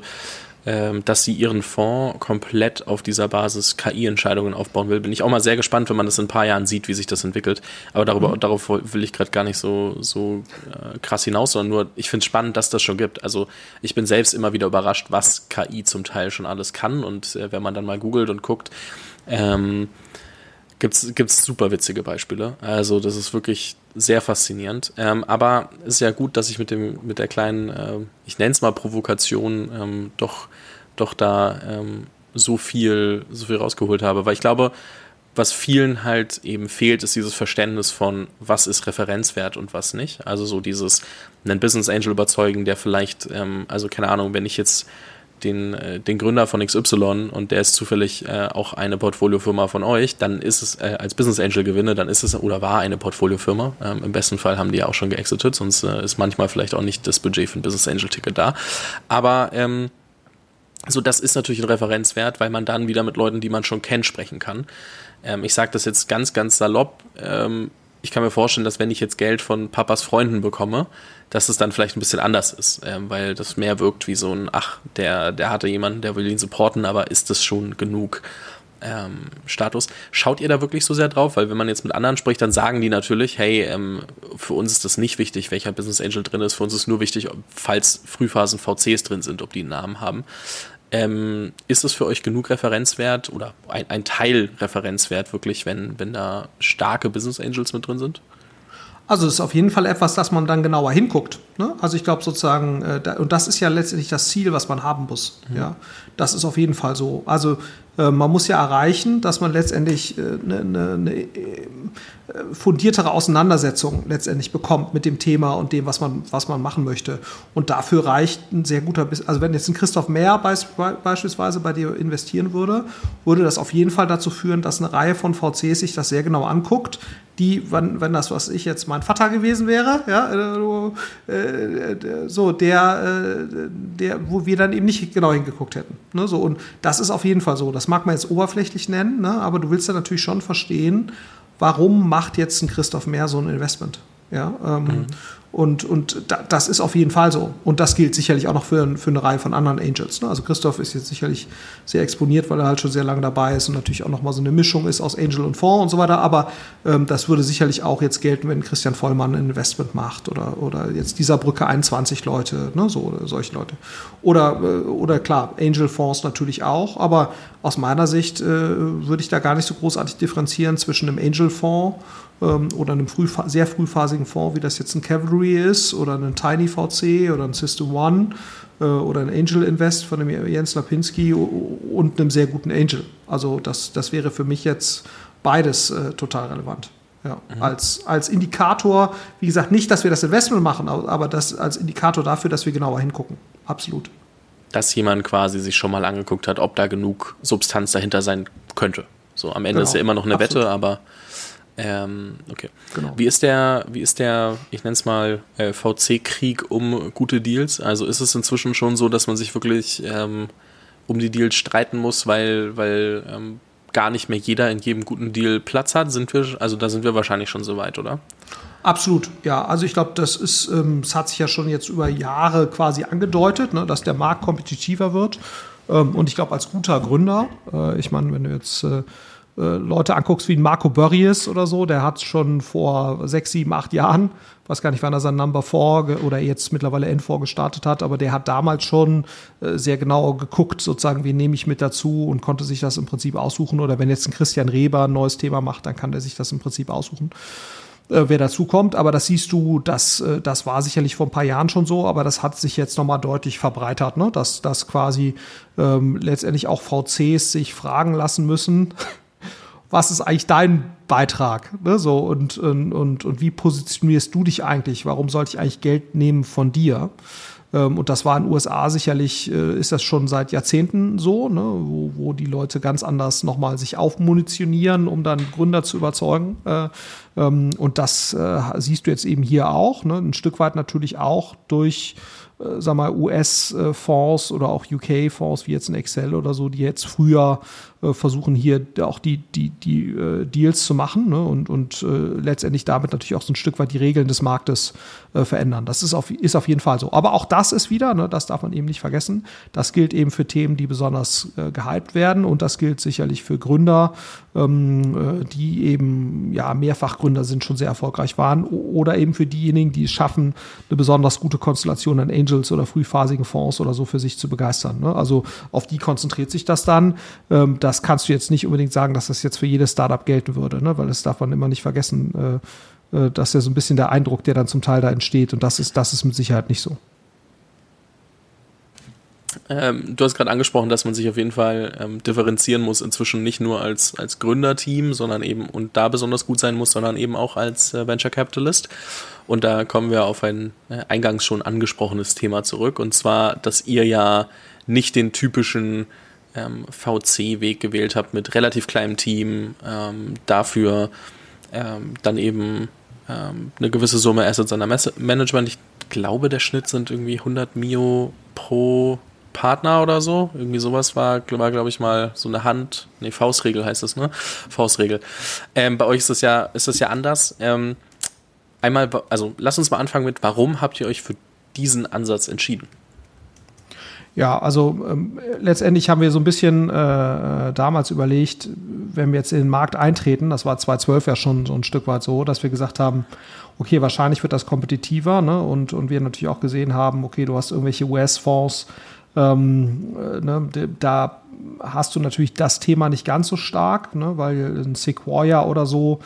ähm, dass sie ihren Fonds komplett auf dieser Basis KI-Entscheidungen aufbauen will. Bin ich auch mal sehr gespannt, wenn man das in ein paar Jahren sieht, wie sich das entwickelt. Aber darüber, mhm. darauf will ich gerade gar nicht so, so äh, krass hinaus, sondern nur, ich finde es spannend, dass das schon gibt. Also ich bin selbst immer wieder überrascht, was KI zum Teil schon alles kann. Und äh, wenn man dann mal googelt und guckt, ähm, gibt es super witzige Beispiele. Also das ist wirklich sehr faszinierend. Ähm, aber es ist ja gut, dass ich mit dem mit der kleinen, äh, ich nenne es mal Provokation, ähm, doch doch da ähm, so viel so viel rausgeholt habe, weil ich glaube, was vielen halt eben fehlt, ist dieses Verständnis von, was ist Referenzwert und was nicht. Also so dieses einen Business Angel überzeugen, der vielleicht, ähm, also keine Ahnung, wenn ich jetzt den, äh, den Gründer von XY und der ist zufällig äh, auch eine Portfoliofirma von euch, dann ist es äh, als Business Angel gewinne, dann ist es oder war eine Portfoliofirma. Ähm, Im besten Fall haben die ja auch schon geexitet, sonst äh, ist manchmal vielleicht auch nicht das Budget für ein Business Angel Ticket da. Aber ähm, so, das ist natürlich ein Referenzwert, weil man dann wieder mit Leuten, die man schon kennt, sprechen kann. Ähm, ich sage das jetzt ganz, ganz salopp. Ähm, ich kann mir vorstellen, dass wenn ich jetzt Geld von Papas Freunden bekomme, dass es dann vielleicht ein bisschen anders ist, ähm, weil das mehr wirkt wie so ein, ach, der, der hatte jemanden, der will ihn supporten, aber ist das schon genug? ähm, Status. Schaut ihr da wirklich so sehr drauf? Weil wenn man jetzt mit anderen spricht, dann sagen die natürlich, hey, ähm, für uns ist das nicht wichtig, welcher Business Angel drin ist. Für uns ist nur wichtig, falls Frühphasen VCs drin sind, ob die einen Namen haben. Ähm, ist es für euch genug Referenzwert oder ein, ein Teil Referenzwert wirklich, wenn, wenn da starke Business Angels mit drin sind? Also es ist auf jeden Fall etwas, dass man dann genauer hinguckt. Ne? Also ich glaube sozusagen, äh, da, und das ist ja letztendlich das Ziel, was man haben muss. Mhm. Ja, das ist auf jeden Fall so. Also äh, man muss ja erreichen, dass man letztendlich eine äh, ne, ne, äh, fundiertere Auseinandersetzung letztendlich bekommt mit dem Thema und dem, was man, was man machen möchte. Und dafür reicht ein sehr guter, also wenn jetzt ein Christoph Mehr beispielsweise bei dir investieren würde, würde das auf jeden Fall dazu führen, dass eine Reihe von VCs sich das sehr genau anguckt, die, wenn, wenn das, was ich jetzt mein Vater gewesen wäre, ja, äh, so, der, äh, der, wo wir dann eben nicht genau hingeguckt hätten. Ne, so, und das ist auf jeden Fall so. Das mag man jetzt oberflächlich nennen, ne, aber du willst dann natürlich schon verstehen, warum macht jetzt ein Christoph Mehr so ein Investment? Ja, ähm, mhm. Und, und das ist auf jeden Fall so. Und das gilt sicherlich auch noch für, für eine Reihe von anderen Angels. Ne? Also Christoph ist jetzt sicherlich sehr exponiert, weil er halt schon sehr lange dabei ist und natürlich auch nochmal so eine Mischung ist aus Angel und Fonds und so weiter. Aber ähm, das würde sicherlich auch jetzt gelten, wenn Christian Vollmann ein Investment macht oder, oder jetzt dieser Brücke 21 Leute, ne? so solche Leute. Oder, äh, oder klar, Angel-Fonds natürlich auch. Aber aus meiner Sicht äh, würde ich da gar nicht so großartig differenzieren zwischen einem Angel-Fonds ähm, oder einem früh, sehr frühphasigen Fonds, wie das jetzt ein Cavalry ist oder ein Tiny VC oder ein System One äh, oder ein Angel Invest von dem Jens Lapinski und einem sehr guten Angel. Also das, das wäre für mich jetzt beides äh, total relevant. Ja, mhm. als, als Indikator, wie gesagt, nicht, dass wir das Investment machen, aber das als Indikator dafür, dass wir genauer hingucken. Absolut. Dass jemand quasi sich schon mal angeguckt hat, ob da genug Substanz dahinter sein könnte. So, am Ende genau. ist ja immer noch eine Absolut. Wette, aber ähm, okay. Genau. Wie ist der, wie ist der, ich nenne es mal, äh, VC-Krieg um gute Deals? Also ist es inzwischen schon so, dass man sich wirklich ähm, um die Deals streiten muss, weil, weil ähm, gar nicht mehr jeder in jedem guten Deal Platz hat? Sind wir, also da sind wir wahrscheinlich schon so weit, oder? Absolut, ja. Also ich glaube, das ist, ähm, es hat sich ja schon jetzt über Jahre quasi angedeutet, ne, dass der Markt kompetitiver wird. Ähm, und ich glaube, als guter Gründer, äh, ich meine, wenn du jetzt äh, äh, Leute anguckst wie Marco Burries oder so, der hat schon vor sechs, sieben, acht Jahren, weiß gar nicht, wann er sein Number 4 oder jetzt mittlerweile N4 gestartet hat, aber der hat damals schon äh, sehr genau geguckt, sozusagen, wen nehme ich mit dazu und konnte sich das im Prinzip aussuchen. Oder wenn jetzt ein Christian Reber ein neues Thema macht, dann kann der sich das im Prinzip aussuchen äh, wer dazu kommt. Aber das siehst du, das, das war sicherlich vor ein paar Jahren schon so, aber das hat sich jetzt nochmal deutlich verbreitert, ne? dass, dass quasi ähm, letztendlich auch VCs sich fragen lassen müssen, was ist eigentlich dein Beitrag? Ne? So, und, und, und, wie positionierst du dich eigentlich? Warum sollte ich eigentlich Geld nehmen von dir? Ähm, und das war in den USA sicherlich, äh, ist das schon seit Jahrzehnten so, ne? wo, wo die Leute ganz anders nochmal sich aufmunitionieren, um dann Gründer zu überzeugen. Äh, ähm, und das äh, siehst du jetzt eben hier auch, ne? ein Stück weit natürlich auch durch sag mal, US-Fonds oder auch UK-Fonds wie jetzt ein Excel oder so, die jetzt früher versuchen, hier auch die, die, die äh, Deals zu machen ne? und, und äh, letztendlich damit natürlich auch so ein Stück weit die Regeln des Marktes äh, verändern. Das ist auf, ist auf jeden Fall so. Aber auch das ist wieder, ne, das darf man eben nicht vergessen, das gilt eben für Themen, die besonders äh, gehypt werden und das gilt sicherlich für Gründer, ähm, äh, die eben ja Mehrfachgründer sind, schon sehr erfolgreich waren oder eben für diejenigen, die es schaffen, eine besonders gute Konstellation an Angels oder frühphasigen Fonds oder so für sich zu begeistern. Ne? Also auf die konzentriert sich das dann. Ähm, das kannst du jetzt nicht unbedingt sagen, dass das jetzt für jedes Startup gelten würde, ne? weil das darf man immer nicht vergessen. Äh, äh, das ist ja so ein bisschen der Eindruck, der dann zum Teil da entsteht und das ist, das ist mit Sicherheit nicht so. Ähm, du hast gerade angesprochen, dass man sich auf jeden Fall ähm, differenzieren muss, inzwischen nicht nur als, als Gründerteam, sondern eben und da besonders gut sein muss, sondern eben auch als äh, Venture Capitalist. Und da kommen wir auf ein äh, eingangs schon angesprochenes Thema zurück, und zwar, dass ihr ja nicht den typischen ähm, VC-Weg gewählt habt mit relativ kleinem Team, ähm, dafür ähm, dann eben ähm, eine gewisse Summe Assets under Management. Ich glaube, der Schnitt sind irgendwie 100 Mio pro Partner oder so. Irgendwie sowas war, war glaube ich, mal so eine Hand, nee, Faustregel heißt es, ne? Faustregel. Ähm, bei euch ist das ja, ist das ja anders. Ähm, einmal, also lass uns mal anfangen mit, warum habt ihr euch für diesen Ansatz entschieden? Ja, also ähm, letztendlich haben wir so ein bisschen äh, damals überlegt, wenn wir jetzt in den Markt eintreten, das war 2012 ja schon so ein Stück weit so, dass wir gesagt haben, okay, wahrscheinlich wird das kompetitiver ne? und, und wir natürlich auch gesehen haben, okay, du hast irgendwelche US-Fonds, ähm, äh, ne? da hast du natürlich das Thema nicht ganz so stark, ne? weil ein Sequoia oder so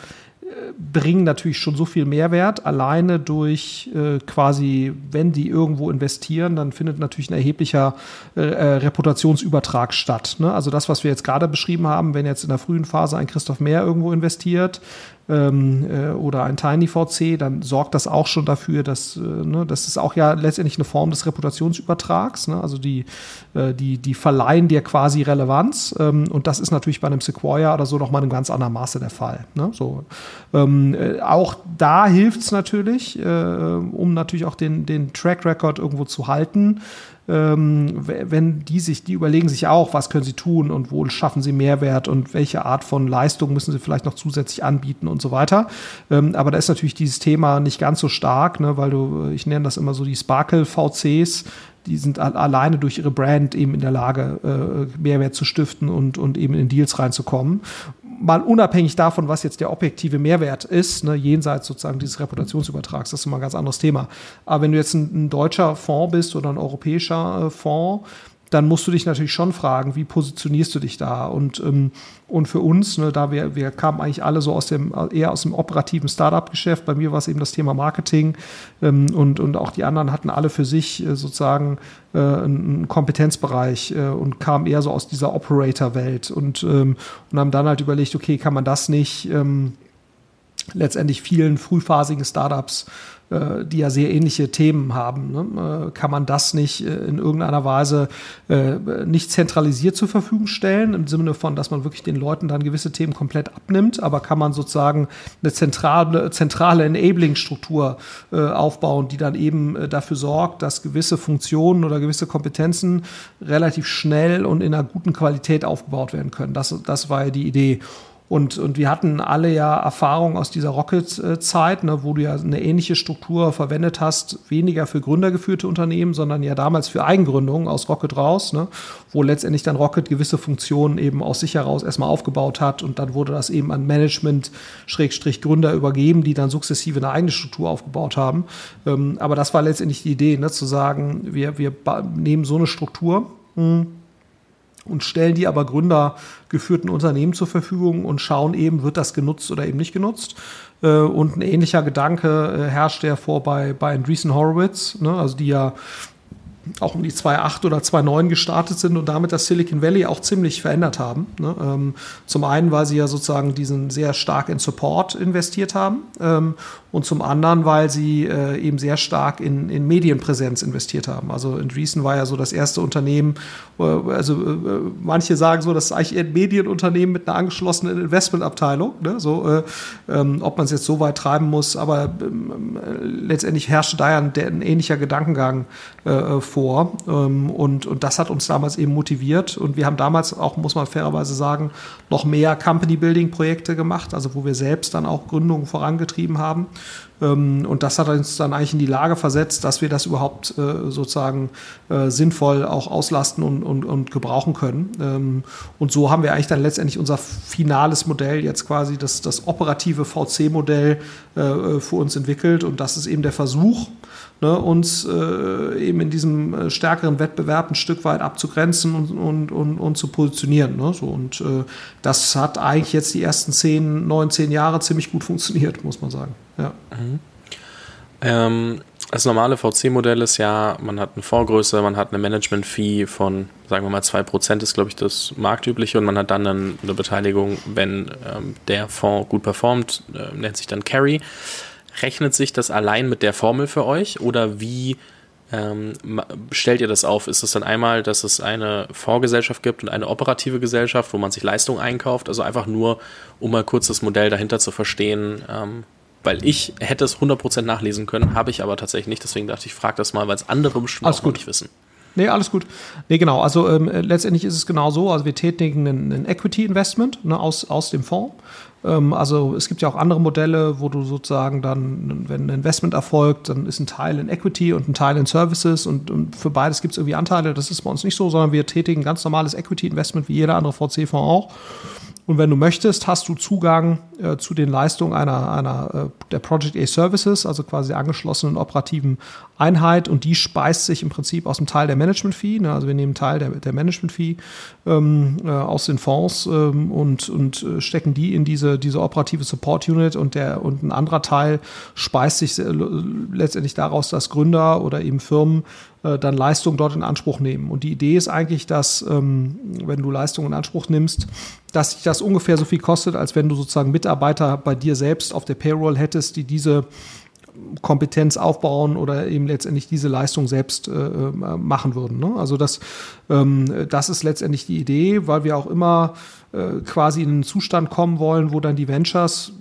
bringen natürlich schon so viel Mehrwert, alleine durch äh, quasi, wenn die irgendwo investieren, dann findet natürlich ein erheblicher äh, äh, Reputationsübertrag statt. Ne? Also das, was wir jetzt gerade beschrieben haben, wenn jetzt in der frühen Phase ein Christoph Mehr irgendwo investiert, ähm, äh, oder ein Tiny VC, dann sorgt das auch schon dafür, dass äh, ne, das ist auch ja letztendlich eine Form des Reputationsübertrags. Ne? Also die, äh, die, die verleihen dir quasi Relevanz ähm, und das ist natürlich bei einem Sequoia oder so nochmal in einem ganz anderen Maße der Fall. Ne? So, ähm, äh, auch da hilft es natürlich, äh, um natürlich auch den, den Track Record irgendwo zu halten ähm, wenn die sich, die überlegen sich auch, was können sie tun und wo schaffen sie Mehrwert und welche Art von Leistung müssen sie vielleicht noch zusätzlich anbieten und so weiter. Ähm, aber da ist natürlich dieses Thema nicht ganz so stark, ne, weil du, ich nenne das immer so die Sparkle VCs, die sind alleine durch ihre Brand eben in der Lage, äh, Mehrwert zu stiften und, und eben in Deals reinzukommen mal unabhängig davon, was jetzt der objektive Mehrwert ist, ne, jenseits sozusagen dieses Reputationsübertrags, das ist immer ein ganz anderes Thema. Aber wenn du jetzt ein, ein deutscher Fonds bist oder ein europäischer äh, Fonds, dann musst du dich natürlich schon fragen, wie positionierst du dich da? Und, ähm, und für uns, ne, da wir, wir kamen eigentlich alle so aus dem, eher aus dem operativen Startup-Geschäft. Bei mir war es eben das Thema Marketing ähm, und, und auch die anderen hatten alle für sich äh, sozusagen äh, einen Kompetenzbereich äh, und kamen eher so aus dieser Operator-Welt und, ähm, und haben dann halt überlegt, okay, kann man das nicht ähm, letztendlich vielen frühphasigen Startups äh, die ja sehr ähnliche Themen haben. Ne? Äh, kann man das nicht äh, in irgendeiner Weise nicht zentralisiert zur Verfügung stellen, im Sinne von, dass man wirklich den Leuten dann gewisse Themen komplett abnimmt, aber kann man sozusagen eine zentrale, zentrale Enabling-Struktur aufbauen, die dann eben dafür sorgt, dass gewisse Funktionen oder gewisse Kompetenzen relativ schnell und in einer guten Qualität aufgebaut werden können. Das, das war ja die Idee. Und, und wir hatten alle ja Erfahrung aus dieser Rocket-Zeit, ne, wo du ja eine ähnliche Struktur verwendet hast, weniger für gründergeführte Unternehmen, sondern ja damals für Eigengründungen aus Rocket raus, ne, wo letztendlich dann Rocket gewisse Funktionen eben aus sich heraus erstmal aufgebaut hat und dann wurde das eben an Management-Gründer übergeben, die dann sukzessive eine eigene Struktur aufgebaut haben. Ähm, aber das war letztendlich die Idee, ne, zu sagen, wir, wir nehmen so eine Struktur. Mh, hm, und stellen die aber gründergeführten Unternehmen zur Verfügung und schauen eben, wird das genutzt oder eben nicht genutzt. Äh, und ein ähnlicher Gedanke äh, herrscht ja vor bei, bei Andreessen Horowitz, ne, also die ja auch um die 2.8 oder 2.9 gestartet sind und damit das Silicon Valley auch ziemlich verändert haben. Ne? Ähm, zum einen, weil sie ja sozusagen diesen sehr stark in Support investiert haben ähm, und zum anderen, weil sie äh, eben sehr stark in, in Medienpräsenz investiert haben. Also Andreessen war ja so das erste Unternehmen, äh, also äh, manche sagen so, das ist eigentlich ein Medienunternehmen mit einer angeschlossenen Investmentabteilung, ne? so, äh, ähm, ob man es jetzt so weit treiben muss, aber letztendlich herrschte da ja ein, ein ähnlicher Gedankengang äh, vor ähm, und, und das hat uns damals eben motiviert und wir haben damals auch, muss man fairerweise sagen, noch mehr Company-Building-Projekte gemacht, also wo wir selbst dann auch Gründungen vorangetrieben haben. Ähm, und das hat uns dann eigentlich in die Lage versetzt, dass wir das überhaupt äh, sozusagen äh, sinnvoll auch auslasten und, und, und gebrauchen können. Ähm, und so haben wir eigentlich dann letztendlich unser finales Modell, jetzt quasi das, das operative VC-Modell äh, für uns entwickelt. Und das ist eben der Versuch, ne, uns äh, eben in diesem stärkeren Wettbewerb ein Stück weit abzugrenzen und, und, und, und zu positionieren. Ne? So, und äh, das hat eigentlich jetzt die ersten zehn, neun, zehn Jahre ziemlich gut funktioniert, muss man sagen. Ja. Mhm. Ähm, das normale VC-Modell ist ja, man hat eine Vorgröße, man hat eine Management-Fee von, sagen wir mal, 2% ist, glaube ich, das marktübliche und man hat dann eine Beteiligung, wenn ähm, der Fonds gut performt, äh, nennt sich dann Carry. Rechnet sich das allein mit der Formel für euch oder wie ähm, stellt ihr das auf? Ist es dann einmal, dass es eine Fondsgesellschaft gibt und eine operative Gesellschaft, wo man sich Leistungen einkauft? Also einfach nur, um mal kurz das Modell dahinter zu verstehen, ähm, weil ich hätte es 100% nachlesen können, habe ich aber tatsächlich nicht. Deswegen dachte ich, frage das mal, weil es andere bestimmt Alles auch nicht wissen. Nee, alles gut. Nee, genau. Also ähm, letztendlich ist es genau so. Also wir tätigen ein, ein Equity-Investment ne, aus, aus dem Fonds. Ähm, also es gibt ja auch andere Modelle, wo du sozusagen dann, wenn ein Investment erfolgt, dann ist ein Teil in Equity und ein Teil in Services und, und für beides gibt es irgendwie Anteile. Das ist bei uns nicht so, sondern wir tätigen ganz normales Equity-Investment wie jeder andere VC-Fonds auch. Und wenn du möchtest, hast du Zugang äh, zu den Leistungen einer, einer äh, der Project A Services, also quasi angeschlossenen operativen Einheit und die speist sich im Prinzip aus dem Teil der Management Fee. Ne? Also wir nehmen Teil der, der Management Fee ähm, äh, aus den Fonds ähm, und, und äh, stecken die in diese, diese operative Support Unit und der und ein anderer Teil speist sich äh, letztendlich daraus, dass Gründer oder eben Firmen dann Leistungen dort in Anspruch nehmen. Und die Idee ist eigentlich, dass ähm, wenn du Leistungen in Anspruch nimmst, dass sich das ungefähr so viel kostet, als wenn du sozusagen Mitarbeiter bei dir selbst auf der Payroll hättest, die diese Kompetenz aufbauen oder eben letztendlich diese Leistung selbst äh, äh machen würden. Ne? Also das, ähm, das ist letztendlich die Idee, weil wir auch immer äh, quasi in einen Zustand kommen wollen, wo dann die Ventures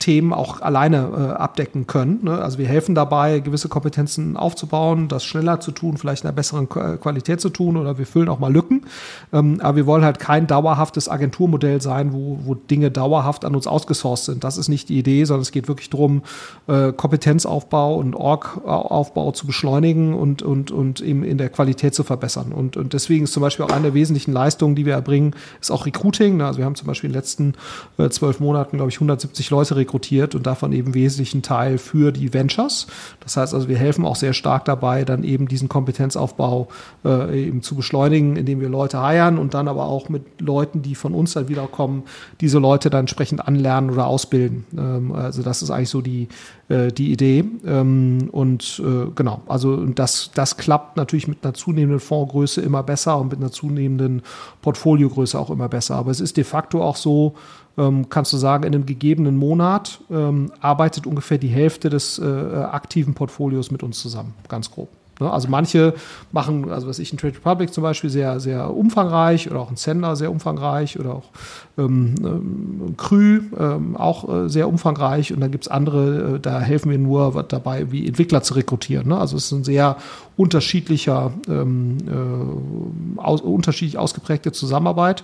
Themen auch alleine äh, abdecken können. Ne? Also wir helfen dabei, gewisse Kompetenzen aufzubauen, das schneller zu tun, vielleicht in einer besseren Qualität zu tun oder wir füllen auch mal Lücken. Ähm, aber wir wollen halt kein dauerhaftes Agenturmodell sein, wo, wo Dinge dauerhaft an uns ausgesourced sind. Das ist nicht die Idee, sondern es geht wirklich darum, äh, Kompetenzaufbau und Org-Aufbau zu beschleunigen und, und, und eben in der Qualität zu verbessern. Und, und deswegen ist zum Beispiel auch eine der wesentlichen Leistungen, die wir erbringen, ist auch Recruiting. Also wir haben zum Beispiel in den letzten äh, zwölf Monaten, glaube ich, 170 Leute rekrutiert rekrutiert und davon eben wesentlichen Teil für die Ventures. Das heißt also, wir helfen auch sehr stark dabei, dann eben diesen Kompetenzaufbau äh, eben zu beschleunigen, indem wir Leute heiern und dann aber auch mit Leuten, die von uns dann wiederkommen, diese Leute dann entsprechend anlernen oder ausbilden. Ähm, also das ist eigentlich so die, äh, die Idee. Ähm, und äh, genau, also das, das klappt natürlich mit einer zunehmenden Fondsgröße immer besser und mit einer zunehmenden Portfoliogröße auch immer besser. Aber es ist de facto auch so, ähm, kannst du sagen, in einem gegebenen Monat ähm, arbeitet ungefähr die Hälfte des äh, aktiven Portfolios mit uns zusammen, ganz grob. Ne? Also manche machen, also was ich in Trade Republic zum Beispiel sehr, sehr umfangreich oder auch ein Sender sehr umfangreich oder auch ähm, ähm, Krü ähm, auch äh, sehr umfangreich und dann gibt es andere, äh, da helfen wir nur dabei, wie Entwickler zu rekrutieren. Ne? Also es ist ein sehr unterschiedlicher, ähm, äh, aus, unterschiedlich ausgeprägte Zusammenarbeit.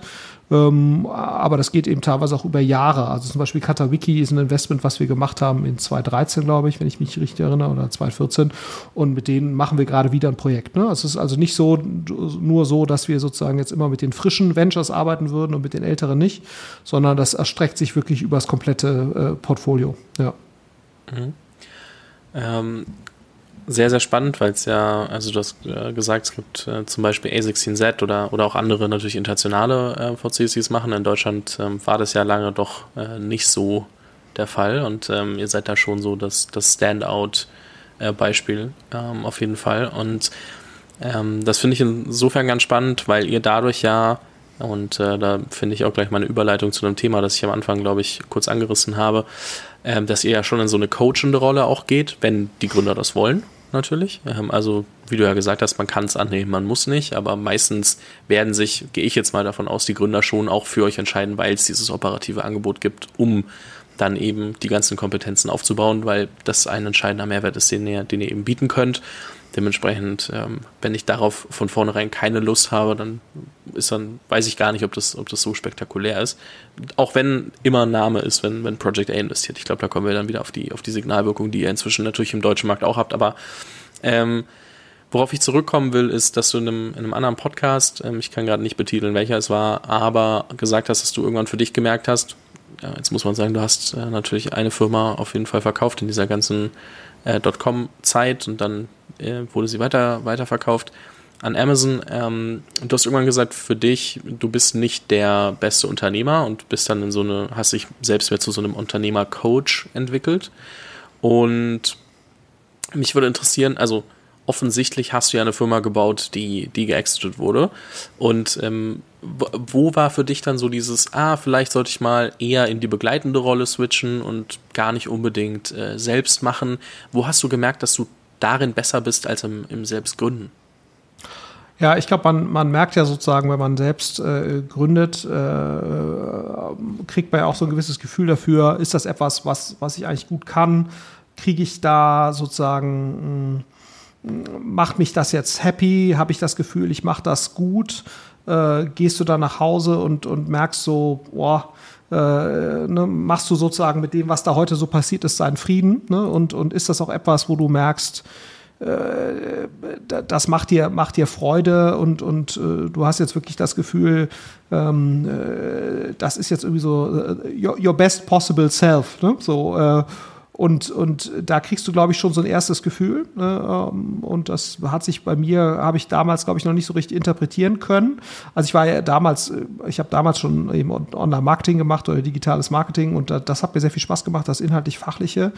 Ähm, aber das geht eben teilweise auch über Jahre. Also zum Beispiel Katawiki ist ein Investment, was wir gemacht haben in 2013, glaube ich, wenn ich mich richtig erinnere, oder 2014. Und mit denen machen wir gerade wieder ein Projekt. Ne? Es ist also nicht so, nur so, dass wir sozusagen jetzt immer mit den frischen Ventures arbeiten würden und mit den älteren nicht, sondern das erstreckt sich wirklich über das komplette äh, Portfolio. Ja. Mhm. Ähm, sehr, sehr spannend, weil es ja, also du hast äh, gesagt, es gibt äh, zum Beispiel A16Z oder, oder auch andere natürlich internationale äh, VCs, die es machen. In Deutschland ähm, war das ja lange doch äh, nicht so der Fall und ähm, ihr seid da schon so das, das Standout-Beispiel ähm, auf jeden Fall. Und ähm, das finde ich insofern ganz spannend, weil ihr dadurch ja und äh, da finde ich auch gleich mal eine Überleitung zu einem Thema, das ich am Anfang, glaube ich, kurz angerissen habe, äh, dass ihr ja schon in so eine coachende Rolle auch geht, wenn die Gründer das wollen natürlich. Ähm, also, wie du ja gesagt hast, man kann es annehmen, man muss nicht, aber meistens werden sich, gehe ich jetzt mal davon aus, die Gründer schon auch für euch entscheiden, weil es dieses operative Angebot gibt, um dann eben die ganzen Kompetenzen aufzubauen, weil das ein entscheidender Mehrwert ist, den ihr, den ihr eben bieten könnt. Dementsprechend, ähm, wenn ich darauf von vornherein keine Lust habe, dann ist dann, weiß ich gar nicht, ob das, ob das so spektakulär ist. Auch wenn immer ein Name ist, wenn, wenn Project A investiert. Ich glaube, da kommen wir dann wieder auf die, auf die Signalwirkung, die ihr inzwischen natürlich im deutschen Markt auch habt. Aber ähm, worauf ich zurückkommen will, ist, dass du in einem, in einem anderen Podcast, ähm, ich kann gerade nicht betiteln, welcher es war, aber gesagt hast, dass du irgendwann für dich gemerkt hast, ja, jetzt muss man sagen, du hast äh, natürlich eine Firma auf jeden Fall verkauft in dieser ganzen äh, Dotcom-Zeit und dann äh, wurde sie weiter, weiterverkauft an Amazon. Ähm, du hast irgendwann gesagt, für dich, du bist nicht der beste Unternehmer und bist dann in so eine, hast dich selbst mehr zu so einem Unternehmer-Coach entwickelt. Und mich würde interessieren, also offensichtlich hast du ja eine Firma gebaut, die, die geexitet wurde. Und ähm, wo war für dich dann so dieses, ah, vielleicht sollte ich mal eher in die begleitende Rolle switchen und gar nicht unbedingt äh, selbst machen? Wo hast du gemerkt, dass du darin besser bist als im, im Selbstgründen? Ja, ich glaube, man, man merkt ja sozusagen, wenn man selbst äh, gründet, äh, kriegt man ja auch so ein gewisses Gefühl dafür, ist das etwas, was, was ich eigentlich gut kann? Kriege ich da sozusagen macht mich das jetzt happy? Habe ich das Gefühl, ich mache das gut? Äh, gehst du dann nach Hause und, und merkst so, boah, äh, ne, machst du sozusagen mit dem, was da heute so passiert ist, seinen Frieden? Ne? Und, und ist das auch etwas, wo du merkst, äh, das macht dir, macht dir Freude und, und äh, du hast jetzt wirklich das Gefühl, ähm, äh, das ist jetzt irgendwie so äh, your, your, best possible self. Ne? So, äh, und, und da kriegst du, glaube ich, schon so ein erstes Gefühl. Ne? Ähm, und das hat sich bei mir, habe ich damals, glaube ich, noch nicht so richtig interpretieren können. Also ich war ja damals, äh, ich habe damals schon eben Online-Marketing gemacht oder digitales Marketing und das hat mir sehr viel Spaß gemacht, das inhaltlich-fachliche.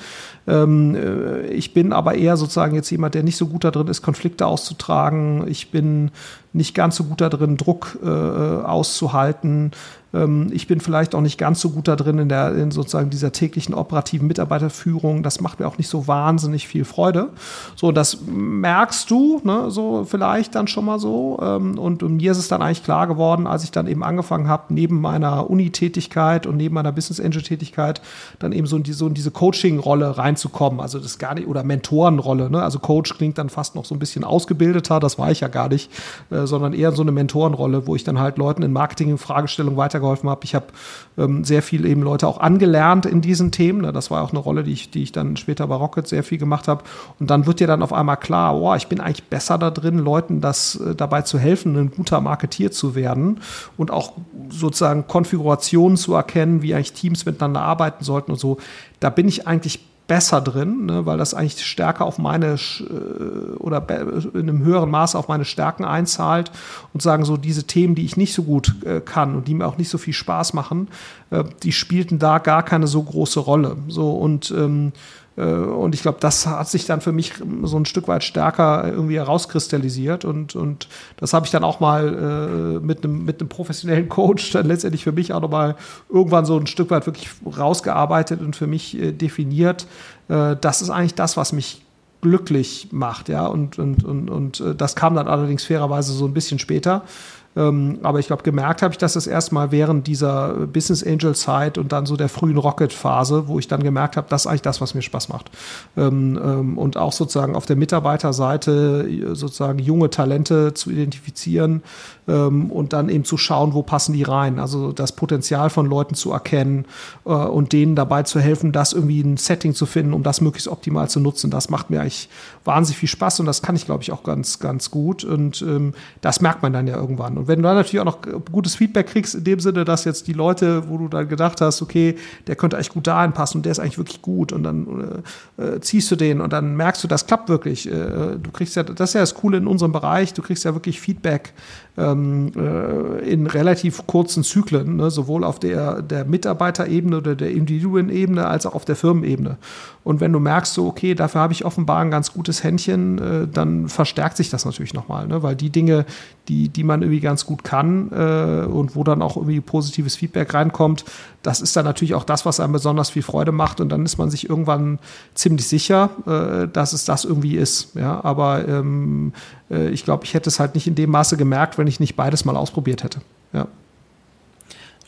Ähm, äh, ich bin aber eher sozusagen jetzt jemand, der nicht so gut da drin ist, Konflikte auszutragen. Ich bin nicht ganz so gut da drin, Druck äh, auszuhalten. Ähm, ich bin vielleicht auch nicht ganz so gut da drin in der in sozusagen dieser täglichen operativen Mitarbeiterführung. Das macht mir auch nicht so wahnsinnig viel Freude. So, das merkst du, ne, so vielleicht dann schon mal so. Ähm, und, mir ist es dann eigentlich klar geworden, als ich dann eben angefangen habe, neben meiner Uni-Tätigkeit und neben meiner Business Angel-Tätigkeit dann eben so in, die, so in diese Coaching-Rolle reinzukommen. Also das gar nicht, oder Mentorenrolle. Ne? Also Coach klingt dann fast noch so ein bisschen ausgebildeter, das war ich ja gar nicht, äh, sondern eher so eine Mentorenrolle, wo ich dann halt Leuten in Marketing-Fragestellungen weiter weitergeholfen habe. Ich habe ähm, sehr viel eben Leute auch angelernt in diesen Themen. Ne? Das war auch eine Rolle, die ich, die ich dann später bei Rocket sehr viel gemacht habe. Und dann wird dir dann auf einmal klar, oh, ich bin eigentlich besser da drin, Leuten das äh, dabei zu helfen, ein guter Marketier zu werden und auch sozusagen Konfigurationen zu erkennen, wie eigentlich Teams miteinander arbeiten sollten und so. Da bin ich eigentlich besser drin, ne, weil das eigentlich stärker auf meine äh, oder in einem höheren Maße auf meine Stärken einzahlt und sagen so diese Themen, die ich nicht so gut äh, kann und die mir auch nicht so viel Spaß machen, äh, die spielten da gar keine so große Rolle. So und ähm, äh, und ich glaube, das hat sich dann für mich so ein Stück weit stärker irgendwie herauskristallisiert. Und, und das habe ich dann auch mal äh, mit, einem, mit einem professionellen Coach dann letztendlich für mich auch nochmal irgendwann so ein Stück weit wirklich rausgearbeitet und für mich äh, definiert. Äh, das ist eigentlich das, was mich glücklich macht, ja. Und, und, und, und äh, das kam dann allerdings fairerweise so ein bisschen später. Ähm, aber ich glaube, gemerkt habe ich das das erste Mal während dieser Business Angel Zeit und dann so der frühen Rocket Phase, wo ich dann gemerkt habe, das ist eigentlich das, was mir Spaß macht. Ähm, ähm, und auch sozusagen auf der Mitarbeiterseite sozusagen junge Talente zu identifizieren und dann eben zu schauen, wo passen die rein. Also das Potenzial von Leuten zu erkennen äh, und denen dabei zu helfen, das irgendwie ein Setting zu finden, um das möglichst optimal zu nutzen. Das macht mir eigentlich wahnsinnig viel Spaß und das kann ich, glaube ich, auch ganz, ganz gut. Und das merkt man dann ja irgendwann. Und wenn du dann natürlich auch noch gutes Feedback kriegst, in dem Sinne, dass jetzt die Leute, wo du dann gedacht hast, okay, der könnte eigentlich gut dahin passen und der ist eigentlich wirklich gut und dann äh, äh, ziehst du den und dann merkst du, das klappt wirklich. Äh, du kriegst ja, das ist ja das Coole in unserem Bereich, du kriegst ja wirklich Feedback ähm, äh, in relativ kurzen Zyklen, ne, sowohl auf der, der Mitarbeiterebene oder der Individuenebene als auch auf der Firmenebene. Und wenn du merkst, so, okay, dafür habe ich offenbar ein ganz gutes Händchen, äh, dann verstärkt sich das natürlich nochmal, ne? weil die Dinge, die, die man irgendwie ganz gut kann äh, und wo dann auch irgendwie positives Feedback reinkommt, das ist dann natürlich auch das, was einem besonders viel Freude macht. Und dann ist man sich irgendwann ziemlich sicher, äh, dass es das irgendwie ist. Ja, aber ähm, äh, ich glaube, ich hätte es halt nicht in dem Maße gemerkt, wenn ich nicht beides mal ausprobiert hätte. Ja.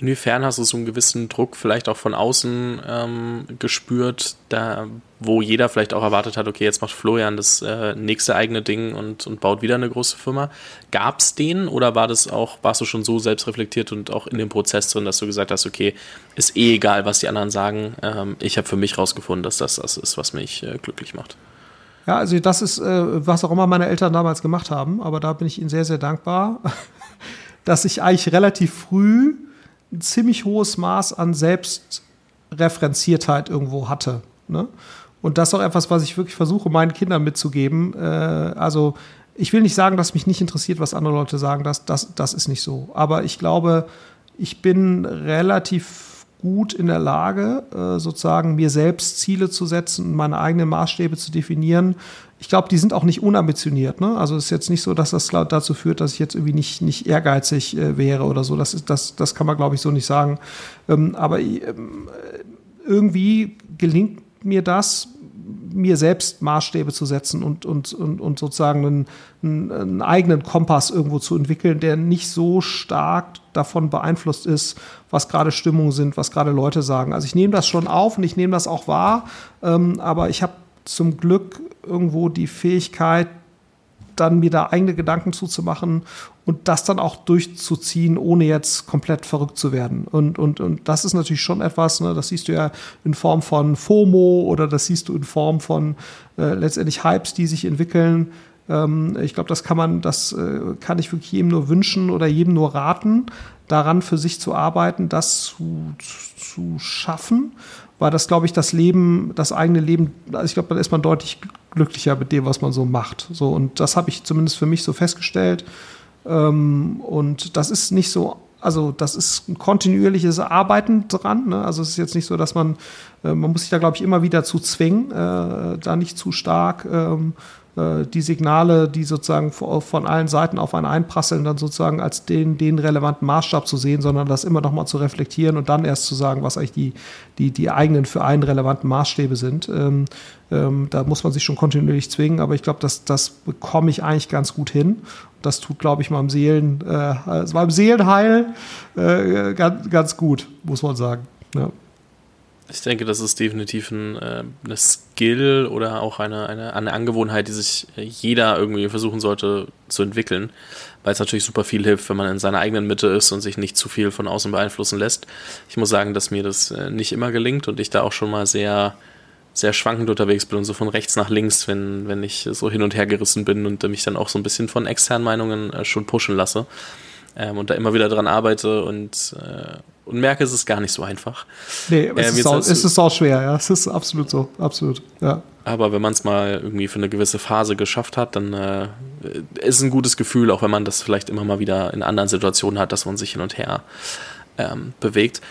Inwiefern hast du so einen gewissen Druck vielleicht auch von außen ähm, gespürt, da wo jeder vielleicht auch erwartet hat, okay, jetzt macht Florian das äh, nächste eigene Ding und, und baut wieder eine große Firma. Gab es den oder war das auch, warst du schon so selbstreflektiert und auch in dem Prozess drin, dass du gesagt hast, okay, ist eh egal, was die anderen sagen. Ähm, ich habe für mich rausgefunden, dass das das ist, was mich äh, glücklich macht. Ja, also das ist, äh, was auch immer meine Eltern damals gemacht haben, aber da bin ich ihnen sehr, sehr dankbar, dass ich eigentlich relativ früh ein ziemlich hohes Maß an Selbstreferenziertheit irgendwo hatte. Ne? Und das ist auch etwas, was ich wirklich versuche, meinen Kindern mitzugeben. Äh, also ich will nicht sagen, dass mich nicht interessiert, was andere Leute sagen. Das, das, das ist nicht so. Aber ich glaube, ich bin relativ gut in der Lage, äh, sozusagen mir selbst Ziele zu setzen und meine eigenen Maßstäbe zu definieren. Ich glaube, die sind auch nicht unambitioniert. Ne? Also es ist jetzt nicht so, dass das dazu führt, dass ich jetzt irgendwie nicht, nicht ehrgeizig äh, wäre oder so. Das, ist, das, das kann man, glaube ich, so nicht sagen. Ähm, aber ähm, irgendwie gelingt mir das, mir selbst Maßstäbe zu setzen und, und, und, und sozusagen einen, einen, eigenen Kompass irgendwo zu entwickeln, der nicht so stark davon beeinflusst ist, was gerade Stimmungen sind, was gerade Leute sagen. Also ich nehme das schon auf und ich nehme das auch wahr, ähm, aber ich habe zum Glück irgendwo die Fähigkeit, dann mir da eigene Gedanken zuzumachen und das dann auch durchzuziehen, ohne jetzt komplett verrückt zu werden. Und, und, und das ist natürlich schon etwas, ne, das siehst du ja in Form von FOMO oder das siehst du in Form von äh, letztendlich Hypes, die sich entwickeln. Ähm, ich glaube, das kann man, das äh, kann ich wirklich jedem nur wünschen oder jedem nur raten, daran für sich zu arbeiten, das zu, zu schaffen war das, glaube ich, das Leben, das eigene Leben, also ich glaube, dann ist man deutlich glücklicher mit dem, was man so macht. So, und das habe ich zumindest für mich so festgestellt. Ähm, und das ist nicht so, also das ist ein kontinuierliches Arbeiten dran. Ne? Also es ist jetzt nicht so, dass man, äh, man muss sich da, glaube ich, immer wieder zu zwingen, äh, da nicht zu stark ähm, äh, die Signale, die sozusagen von allen Seiten auf einen einprasseln, dann sozusagen als den, den relevanten Maßstab zu sehen, sondern das immer noch mal zu reflektieren und dann erst zu sagen, was eigentlich die, die, die eigenen für einen relevanten Maßstäbe sind. Ähm, ähm, da muss man sich schon kontinuierlich zwingen, aber ich glaube, das, das bekomme ich eigentlich ganz gut hin. Das tut, glaube ich, meinem Seelen, äh, meinem Seelenheil äh, ganz, ganz gut, muss man sagen. Ja. Ich denke, das ist definitiv ein, äh, eine Skill oder auch eine, eine, eine Angewohnheit, die sich jeder irgendwie versuchen sollte zu entwickeln, weil es natürlich super viel hilft, wenn man in seiner eigenen Mitte ist und sich nicht zu viel von außen beeinflussen lässt. Ich muss sagen, dass mir das äh, nicht immer gelingt und ich da auch schon mal sehr, sehr schwankend unterwegs bin und so von rechts nach links, wenn, wenn ich so hin und her gerissen bin und mich dann auch so ein bisschen von externen Meinungen äh, schon pushen lasse ähm, und da immer wieder dran arbeite und, äh, und merke, es ist gar nicht so einfach. Nee, es, ähm, ist, auch, es ist auch schwer, ja. Es ist absolut so, absolut, ja. Aber wenn man es mal irgendwie für eine gewisse Phase geschafft hat, dann äh, ist es ein gutes Gefühl, auch wenn man das vielleicht immer mal wieder in anderen Situationen hat, dass man sich hin und her ähm, bewegt.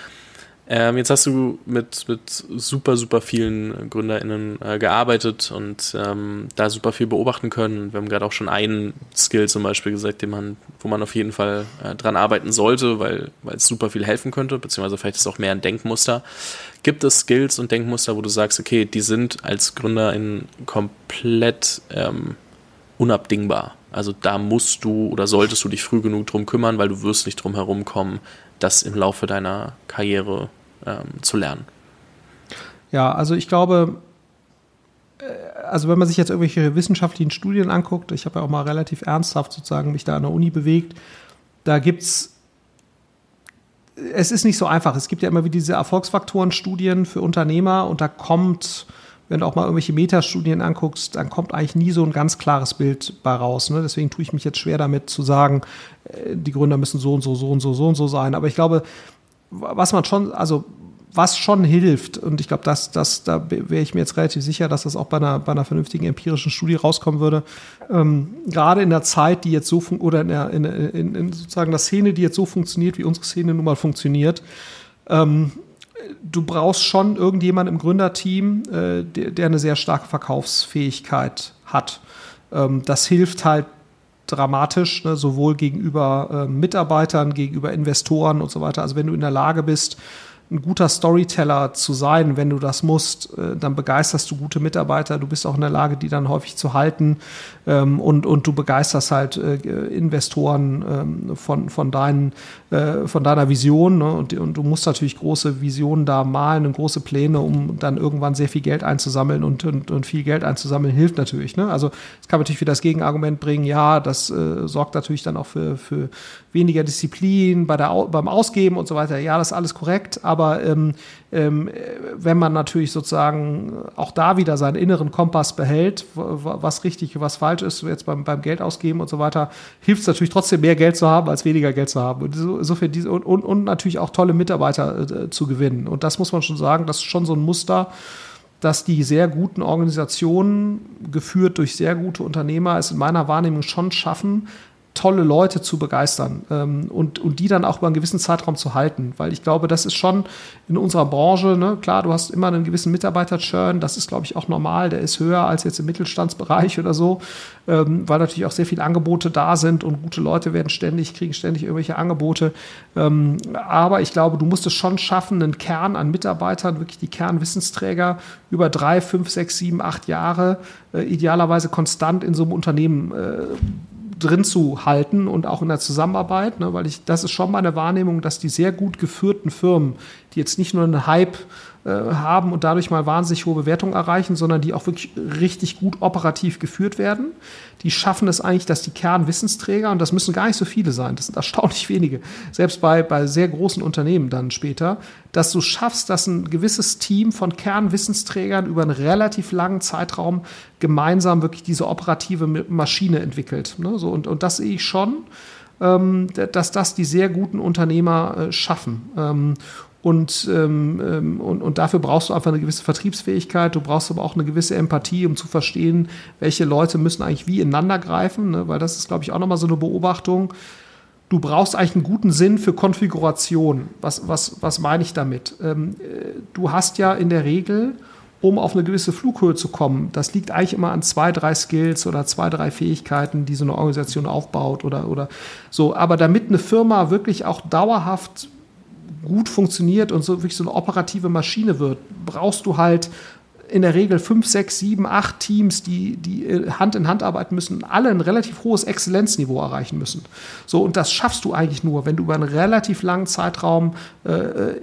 Ähm, jetzt hast du mit, mit super, super vielen GründerInnen äh, gearbeitet und ähm, da super viel beobachten können. Wir haben gerade auch schon einen Skill zum Beispiel gesagt, den man, wo man auf jeden Fall äh, dran arbeiten sollte, weil, es super viel helfen könnte, beziehungsweise vielleicht ist es auch mehr ein Denkmuster. Gibt es Skills und Denkmuster, wo du sagst, okay, die sind als GründerIn komplett ähm, unabdingbar? Also da musst du oder solltest du dich früh genug drum kümmern, weil du wirst nicht drum herum kommen, das im Laufe deiner Karriere ähm, zu lernen. Ja, also ich glaube, äh, also wenn man sich jetzt irgendwelche wissenschaftlichen Studien anguckt, ich habe ja auch mal relativ ernsthaft sozusagen mich da an der Uni bewegt, da gibt es es ist nicht so einfach. Es gibt ja immer wieder diese Erfolgsfaktoren-Studien für Unternehmer und da kommt, wenn du auch mal irgendwelche Metastudien anguckst, dann kommt eigentlich nie so ein ganz klares Bild bei raus. Ne? Deswegen tue ich mich jetzt schwer damit zu sagen, äh, die Gründer müssen so und so, so und so, so und so sein. Aber ich glaube, was man schon, also was schon hilft, und ich glaube, das, das, da wäre ich mir jetzt relativ sicher, dass das auch bei einer, bei einer vernünftigen empirischen Studie rauskommen würde. Ähm, gerade in der Zeit, die jetzt so oder in, der, in, in, in sozusagen der Szene, die jetzt so funktioniert, wie unsere Szene nun mal funktioniert, ähm, du brauchst schon irgendjemand im Gründerteam, äh, der, der, eine sehr starke Verkaufsfähigkeit hat. Ähm, das hilft halt dramatisch, ne, sowohl gegenüber äh, Mitarbeitern, gegenüber Investoren und so weiter. Also wenn du in der Lage bist, ein guter Storyteller zu sein, wenn du das musst, äh, dann begeisterst du gute Mitarbeiter, du bist auch in der Lage, die dann häufig zu halten ähm, und, und du begeisterst halt äh, Investoren ähm, von, von, deinen, äh, von deiner Vision ne? und, und du musst natürlich große Visionen da malen und große Pläne, um dann irgendwann sehr viel Geld einzusammeln und, und, und viel Geld einzusammeln hilft natürlich. Ne? Also es kann natürlich wieder das Gegenargument bringen, ja, das äh, sorgt natürlich dann auch für, für weniger Disziplin bei der, beim Ausgeben und so weiter. Ja, das ist alles korrekt, aber ähm, ähm, wenn man natürlich sozusagen auch da wieder seinen inneren Kompass behält, was richtig, was falsch ist, jetzt beim, beim Geld ausgeben und so weiter, hilft es natürlich trotzdem mehr Geld zu haben, als weniger Geld zu haben. Und insofern diese, und, und, und natürlich auch tolle Mitarbeiter äh, zu gewinnen. Und das muss man schon sagen, das ist schon so ein Muster, dass die sehr guten Organisationen, geführt durch sehr gute Unternehmer, es in meiner Wahrnehmung schon schaffen, tolle Leute zu begeistern ähm, und, und die dann auch über einen gewissen Zeitraum zu halten. Weil ich glaube, das ist schon in unserer Branche, ne, klar, du hast immer einen gewissen Mitarbeiter-Churn, das ist, glaube ich, auch normal, der ist höher als jetzt im Mittelstandsbereich oder so, ähm, weil natürlich auch sehr viele Angebote da sind und gute Leute werden ständig, kriegen ständig irgendwelche Angebote. Ähm, aber ich glaube, du musst es schon schaffen, einen Kern an Mitarbeitern, wirklich die Kernwissensträger über drei, fünf, sechs, sieben, acht Jahre äh, idealerweise konstant in so einem Unternehmen äh, drin zu halten und auch in der Zusammenarbeit, ne, weil ich, das ist schon meine Wahrnehmung, dass die sehr gut geführten Firmen, die jetzt nicht nur einen Hype haben und dadurch mal wahnsinnig hohe Bewertungen erreichen, sondern die auch wirklich richtig gut operativ geführt werden. Die schaffen es eigentlich, dass die Kernwissensträger, und das müssen gar nicht so viele sein, das sind erstaunlich wenige, selbst bei, bei sehr großen Unternehmen dann später, dass du schaffst, dass ein gewisses Team von Kernwissensträgern über einen relativ langen Zeitraum gemeinsam wirklich diese operative Maschine entwickelt. Ne? So, und, und das sehe ich schon ähm, dass das die sehr guten Unternehmer äh, schaffen. Und, ähm, ähm, und, und dafür brauchst du einfach eine gewisse Vertriebsfähigkeit, du brauchst aber auch eine gewisse Empathie, um zu verstehen, welche Leute müssen eigentlich wie ineinander greifen, ne? weil das ist, glaube ich, auch nochmal so eine Beobachtung. Du brauchst eigentlich einen guten Sinn für Konfiguration. Was, was, was meine ich damit? Ähm, äh, du hast ja in der Regel, um auf eine gewisse Flughöhe zu kommen, das liegt eigentlich immer an zwei, drei Skills oder zwei, drei Fähigkeiten, die so eine Organisation aufbaut oder, oder so. Aber damit eine Firma wirklich auch dauerhaft gut funktioniert und so wirklich so eine operative Maschine wird, brauchst du halt in der Regel fünf, sechs, sieben, acht Teams, die, die äh, Hand in Hand arbeiten müssen, alle ein relativ hohes Exzellenzniveau erreichen müssen. So, und das schaffst du eigentlich nur, wenn du über einen relativ langen Zeitraum äh, äh,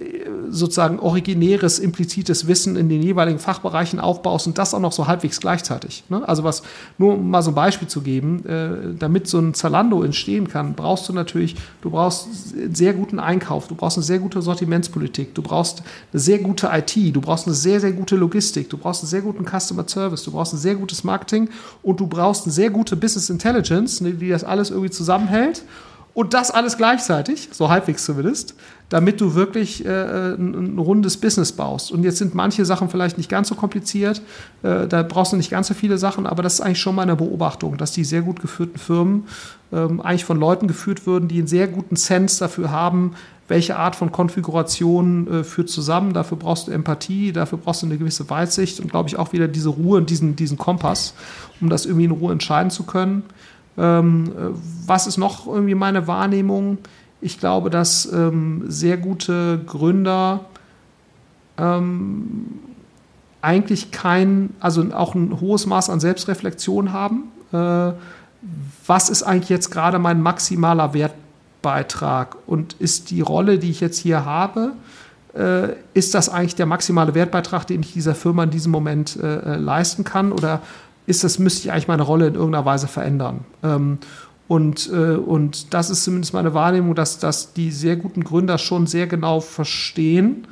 sozusagen originäres, implizites Wissen in den jeweiligen Fachbereichen aufbaust und das auch noch so halbwegs gleichzeitig. Ne? Also was, nur um mal so ein Beispiel zu geben, äh, damit so ein Zalando entstehen kann, brauchst du natürlich, du brauchst einen sehr guten Einkauf, du brauchst eine sehr gute Sortimentspolitik, du brauchst eine sehr gute IT, du brauchst eine sehr, sehr gute Logistik, du brauchst einen sehr guten Customer Service, du brauchst ein sehr gutes Marketing und du brauchst eine sehr gute Business Intelligence, ne, die das alles irgendwie zusammenhält. Und das alles gleichzeitig, so halbwegs zumindest, damit du wirklich äh, ein, ein, rundes Business baust. Und jetzt sind manche Sachen vielleicht nicht ganz so kompliziert, äh, da brauchst du nicht ganz so viele Sachen, aber das ist eigentlich schon meine Beobachtung, dass die sehr gut geführten Firmen ähm, eigentlich von Leuten geführt würden, die einen sehr guten Sense dafür haben, welche Art von Konfiguration äh, führt zusammen. Dafür brauchst du Empathie, dafür brauchst du eine gewisse Weitsicht und glaube ich auch wieder diese Ruhe und diesen, diesen Kompass, um das irgendwie in Ruhe entscheiden zu können. Ähm, äh, was ist noch irgendwie meine Wahrnehmung? Ich glaube, dass ähm, sehr gute Gründer ähm, eigentlich kein, also auch ein hohes Maß an Selbstreflexion haben. Äh, was ist eigentlich jetzt gerade mein maximaler Wert Wertbeitrag und ist die Rolle, die ich jetzt hier habe, äh, ist das eigentlich der maximale Wertbeitrag, den ich dieser Firma in diesem Moment äh, äh, leisten kann oder ist das, müsste ich eigentlich meine Rolle in irgendeiner Weise verändern? Ähm, und, äh, und das ist zumindest meine Wahrnehmung, dass, dass die sehr guten Gründer schon sehr genau verstehen,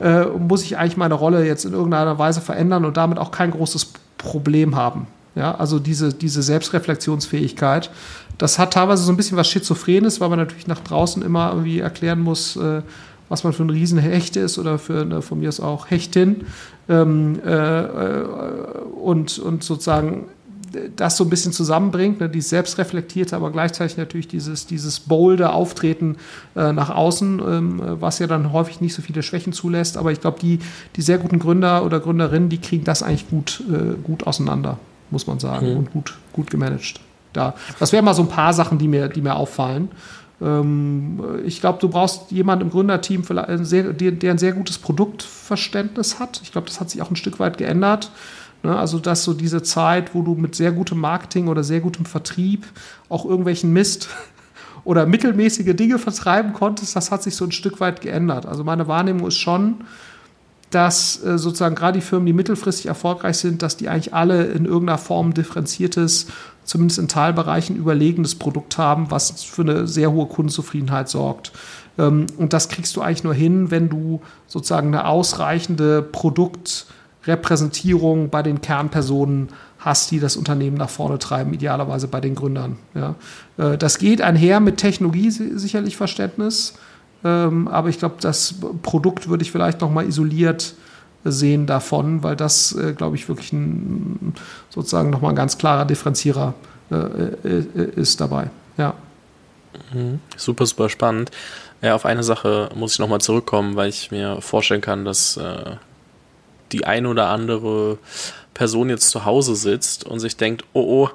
äh, muss ich eigentlich meine Rolle jetzt in irgendeiner Weise verändern und damit auch kein großes Problem haben. Ja, also diese, diese Selbstreflexionsfähigkeit das hat teilweise so ein bisschen was Schizophrenes, weil man natürlich nach draußen immer irgendwie erklären muss, äh, was man für ein Riesenhecht ist oder für eine, von mir ist auch Hechtin. Ähm, äh, äh, und, und sozusagen das so ein bisschen zusammenbringt, ne, die selbstreflektierte, aber gleichzeitig natürlich dieses, dieses bolde Auftreten äh, nach außen, ähm, was ja dann häufig nicht so viele Schwächen zulässt. Aber ich glaube, die, die sehr guten Gründer oder Gründerinnen, die kriegen das eigentlich gut, äh, gut auseinander, muss man sagen, mhm. und gut, gut gemanagt da. Das wären mal so ein paar Sachen, die mir, die mir auffallen. Ähm, ich glaube, du brauchst jemanden im Gründerteam, sehr, der ein sehr gutes Produktverständnis hat. Ich glaube, das hat sich auch ein Stück weit geändert. Ne? Also, dass so diese Zeit, wo du mit sehr gutem Marketing oder sehr gutem Vertrieb auch irgendwelchen Mist oder mittelmäßige Dinge vertreiben konntest, das hat sich so ein Stück weit geändert. Also meine Wahrnehmung ist schon, dass äh, sozusagen gerade die Firmen, die mittelfristig erfolgreich sind, dass die eigentlich alle in irgendeiner Form differenziertes zumindest in Teilbereichen überlegenes Produkt haben, was für eine sehr hohe Kundenzufriedenheit sorgt. Ähm, und das kriegst du eigentlich nur hin, wenn du sozusagen eine ausreichende Produktrepräsentierung bei den Kernpersonen hast, die das Unternehmen nach vorne treiben, idealerweise bei den Gründern. Ja. Äh, das geht einher mit Technologie sicherlich Verständnis, aber ich glaube, das Produkt würde ich vielleicht noch mal isoliert sehen davon, weil das, äh, glaube ich, wirklich ein, sozusagen nochmal ein ganz klarer Differenzierer äh, äh, ist dabei. Ja. Mhm. Super, super spannend. Ja, auf eine Sache muss ich nochmal zurückkommen, weil ich mir vorstellen kann, dass äh, die ein oder andere Person jetzt zu Hause sitzt und sich denkt, oh oh,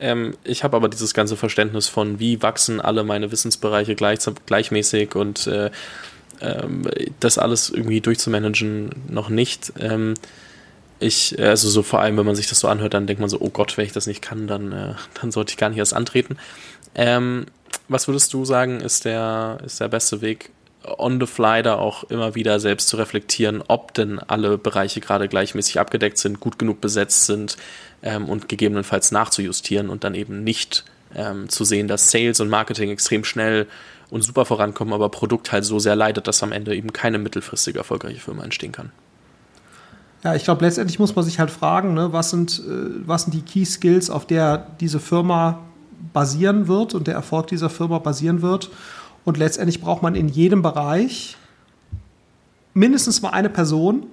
ähm, ich habe aber dieses ganze Verständnis von, wie wachsen alle meine Wissensbereiche gleich, gleichmäßig und äh, ähm, das alles irgendwie durchzumanagen noch nicht. Ähm, ich, also so vor allem, wenn man sich das so anhört, dann denkt man so, oh Gott, wenn ich das nicht kann, dann, äh, dann sollte ich gar nicht erst antreten. Ähm, was würdest du sagen, ist der, ist der beste Weg, on the fly da auch immer wieder selbst zu reflektieren, ob denn alle Bereiche gerade gleichmäßig abgedeckt sind, gut genug besetzt sind ähm, und gegebenenfalls nachzujustieren und dann eben nicht ähm, zu sehen, dass Sales und Marketing extrem schnell und super vorankommen, aber Produkt halt so sehr leidet, dass am Ende eben keine mittelfristig erfolgreiche Firma entstehen kann. Ja, ich glaube, letztendlich muss man sich halt fragen, ne, was, sind, äh, was sind die Key Skills, auf der diese Firma basieren wird und der Erfolg dieser Firma basieren wird. Und letztendlich braucht man in jedem Bereich mindestens mal eine Person,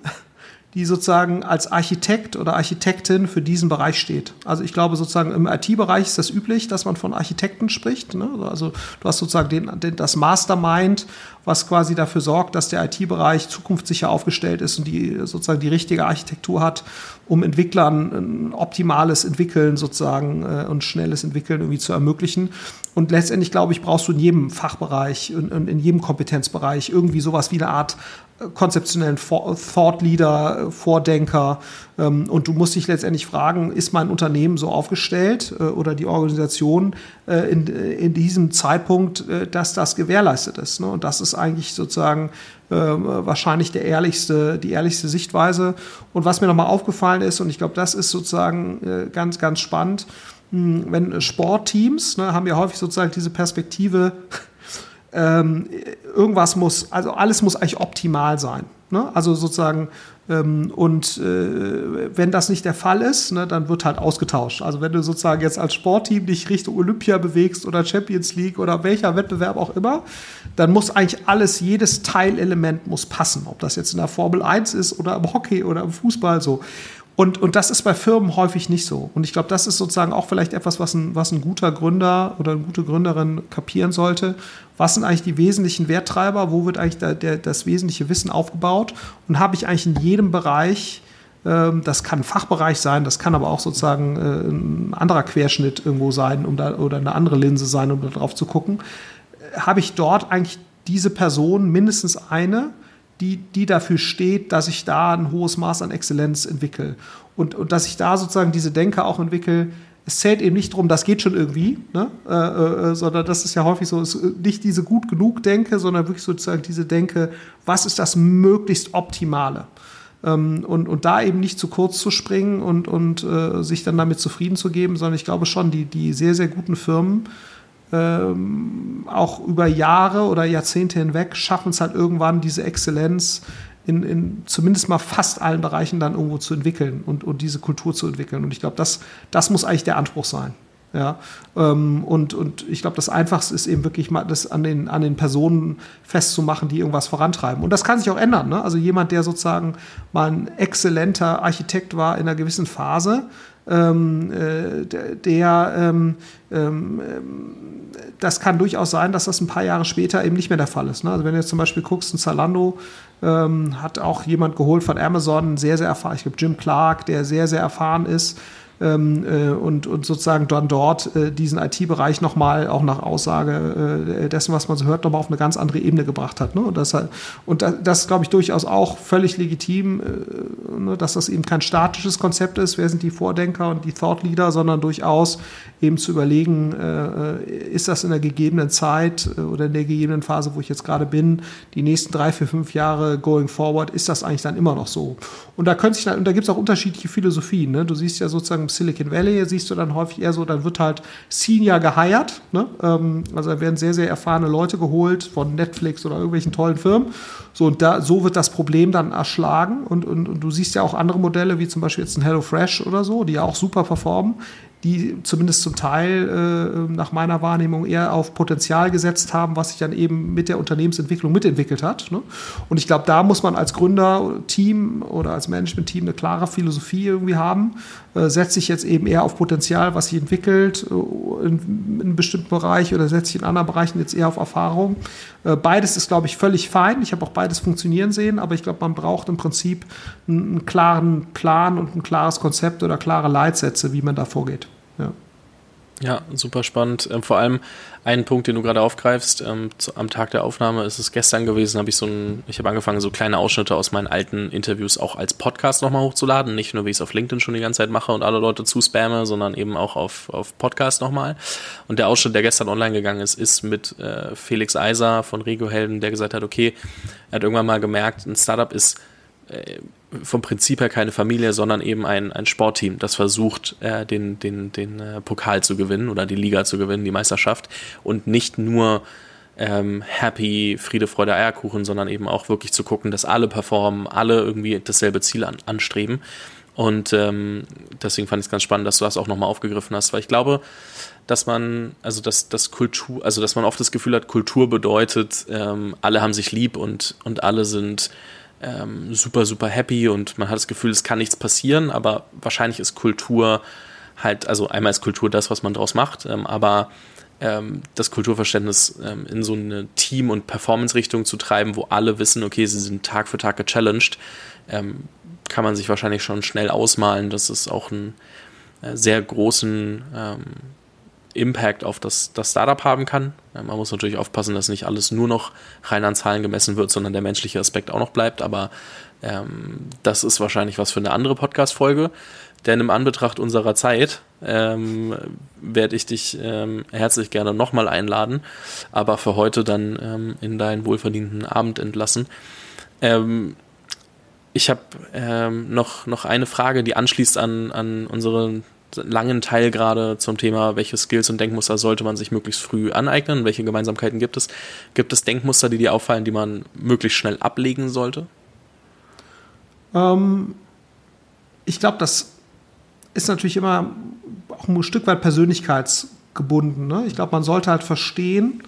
die sozusagen als Architekt oder Architektin für diesen Bereich steht. Also ich glaube sozusagen im IT-Bereich ist das üblich, dass man von Architekten spricht. Ne? Also du hast sozusagen den, den, das Mastermind, was quasi dafür sorgt, dass der IT-Bereich zukunftssicher aufgestellt ist und die sozusagen die richtige Architektur hat, um Entwicklern ein optimales Entwickeln sozusagen äh, und schnelles Entwickeln irgendwie zu ermöglichen. Und letztendlich, glaube ich, brauchst du in jedem Fachbereich und in, jedem Kompetenzbereich irgendwie sowas wie eine Art konzeptionellen Thought Leader, Vordenker. Ähm, und du musst dich letztendlich fragen, ist mein Unternehmen so aufgestellt äh, oder die Organisation äh, in, in diesem Zeitpunkt, äh, dass das gewährleistet ist. Ne? Und das ist eigentlich sozusagen wahrscheinlich der ehrlichste, die ehrlichste Sichtweise. Und was mir nochmal aufgefallen ist, und ich glaube, das ist sozusagen ganz, ganz spannend, hm, wenn Sportteams ne, haben ja häufig sozusagen diese Perspektive, ähm, irgendwas muss, also alles muss eigentlich optimal sein. Ne? Also sozusagen, ähm, und äh, wenn das nicht der Fall ist, ne, dann wird halt ausgetauscht. Also wenn du sozusagen jetzt als Sportteam dich Richtung Olympia bewegst oder Champions League oder welcher Wettbewerb auch immer, dann muss eigentlich alles, jedes Teilelement muss passen. Ob das jetzt in der Formel 1 ist oder im Hockey oder im Fußball so. Und, und das ist bei Firmen häufig nicht so. Und ich glaube, das ist sozusagen auch vielleicht etwas, was ein, was ein guter Gründer oder eine gute Gründerin kapieren sollte. Was sind eigentlich die wesentlichen Werttreiber? Wo wird eigentlich der, der, das wesentliche Wissen aufgebaut? Und habe ich eigentlich in jedem Bereich, ähm, das kann ein Fachbereich sein, das kann aber auch sozusagen äh, ein anderer Querschnitt irgendwo sein um da, oder eine andere Linse sein, um da drauf zu gucken, äh, habe ich dort eigentlich diese Person mindestens eine, die, die dafür steht, dass ich da ein hohes Maß an Exzellenz entwickle. Und, und dass ich da sozusagen diese Denke auch entwickle, es zählt eben nicht darum, das geht schon irgendwie, ne? äh, äh, sondern das ist ja häufig so, ist nicht diese gut genug Denke, sondern wirklich sozusagen diese Denke, was ist das möglichst Optimale? Ähm, und, und da eben nicht zu kurz zu springen und, und äh, sich dann damit zufrieden zu geben, sondern ich glaube schon, die, die sehr, sehr guten Firmen, ähm, auch über Jahre oder Jahrzehnte hinweg schaffen es halt irgendwann, diese Exzellenz in, in zumindest mal fast allen Bereichen dann irgendwo zu entwickeln und, und diese Kultur zu entwickeln. Und ich glaube, das, das muss eigentlich der Anspruch sein. Ja, ähm, und, und ich glaube, das Einfachste ist eben wirklich mal das an den, an den Personen festzumachen, die irgendwas vorantreiben. Und das kann sich auch ändern. Ne? Also jemand, der sozusagen mal ein exzellenter Architekt war in einer gewissen Phase, ähm, äh, der, ähm, ähm, das kann durchaus sein, dass das ein paar Jahre später eben nicht mehr der Fall ist. Ne? Also wenn du jetzt zum Beispiel guckst, ein Zalando ähm, hat auch jemand geholt von Amazon, sehr, sehr erfahren. Ich glaube, Jim Clark, der sehr, sehr erfahren ist ähm, äh, und, und sozusagen dann dort äh, diesen IT-Bereich nochmal, auch nach Aussage äh, dessen, was man so hört, nochmal auf eine ganz andere Ebene gebracht hat. Ne? Und das, und das, das glaube ich, durchaus auch völlig legitim, äh, ne? dass das eben kein statisches Konzept ist, wer sind die Vordenker und die Thought Leader, sondern durchaus eben zu überlegen, äh, äh, ist das in der gegebenen Zeit oder in der gegebenen Phase, wo ich jetzt gerade bin, die nächsten drei, vier, fünf Jahre going forward, ist das eigentlich dann immer noch so? Und da da gibt es auch unterschiedliche Philosophien. Ne? Du siehst ja sozusagen Silicon Valley siehst du dann häufig eher so, dann wird halt Senior geheiert. Ne? Ähm, also da werden sehr, sehr erfahrene Leute geholt von Netflix oder irgendwelchen tollen Firmen. So, und da, so wird das Problem dann erschlagen. Und, und, und du siehst ja auch andere Modelle, wie zum Beispiel jetzt ein HelloFresh oder so, die ja auch super performen, die zumindest zum Teil äh, nach meiner Wahrnehmung eher auf Potenzial gesetzt haben, was sich dann eben mit der Unternehmensentwicklung mitentwickelt hat. Ne? Und ich glaube, da muss man als Gründerteam oder als Managementteam eine klare Philosophie irgendwie haben. Äh, setze ich jetzt eben eher auf Potenzial, was sich entwickelt äh, in, in, einem bestimmten Bereich oder setze ich in anderen Bereichen jetzt eher auf Erfahrung. Äh, beides ist, glaube ich, völlig fein. Ich habe auch beides funktionieren sehen, aber ich glaube, man braucht im Prinzip einen, einen klaren Plan und ein klares Konzept oder klare Leitsätze, wie man da vorgeht. Ja. Super spannend. Ähm, vor allem ein Punkt, den du gerade aufgreifst, ähm, am Tag der Aufnahme ist es gestern gewesen, habe ich so ein, ich habe angefangen, so kleine Ausschnitte aus meinen alten Interviews auch als Podcast nochmal hochzuladen. Nicht nur, wie ich es auf LinkedIn schon die ganze Zeit mache und alle Leute zuspamme, sondern eben auch auf, auf Podcast nochmal. Und der Ausschnitt, der gestern online gegangen ist, ist mit äh, Felix Eiser von Regiohelden, der gesagt hat, okay, er hat irgendwann mal gemerkt, ein Startup ist vom Prinzip her keine Familie, sondern eben ein, ein Sportteam, das versucht, äh, den, den, den äh, Pokal zu gewinnen oder die Liga zu gewinnen, die Meisterschaft und nicht nur ähm, happy, Friede, Freude, Eierkuchen, sondern eben auch wirklich zu gucken, dass alle performen, alle irgendwie dasselbe Ziel an, anstreben. Und ähm, deswegen fand ich es ganz spannend, dass du das auch nochmal aufgegriffen hast, weil ich glaube, dass man, also dass, dass Kultur, also dass man oft das Gefühl hat, Kultur bedeutet, ähm, alle haben sich lieb und, und alle sind ähm, super, super happy und man hat das Gefühl, es kann nichts passieren, aber wahrscheinlich ist Kultur halt, also einmal ist Kultur das, was man daraus macht, ähm, aber ähm, das Kulturverständnis ähm, in so eine Team- und Performance-Richtung zu treiben, wo alle wissen, okay, sie sind Tag für Tag gechallenged, ähm, kann man sich wahrscheinlich schon schnell ausmalen, dass es auch einen äh, sehr großen ähm, Impact auf das, das Startup haben kann. Man muss natürlich aufpassen, dass nicht alles nur noch rein an Zahlen gemessen wird, sondern der menschliche Aspekt auch noch bleibt. Aber ähm, das ist wahrscheinlich was für eine andere Podcast-Folge. Denn im Anbetracht unserer Zeit ähm, werde ich dich ähm, herzlich gerne nochmal einladen, aber für heute dann ähm, in deinen wohlverdienten Abend entlassen. Ähm, ich habe ähm, noch, noch eine Frage, die anschließt an, an unseren langen Teil gerade zum Thema, welche Skills und Denkmuster sollte man sich möglichst früh aneignen, welche Gemeinsamkeiten gibt es. Gibt es Denkmuster, die dir auffallen, die man möglichst schnell ablegen sollte? Ähm, ich glaube, das ist natürlich immer auch ein Stück weit persönlichkeitsgebunden. Ne? Ich glaube, man sollte halt verstehen,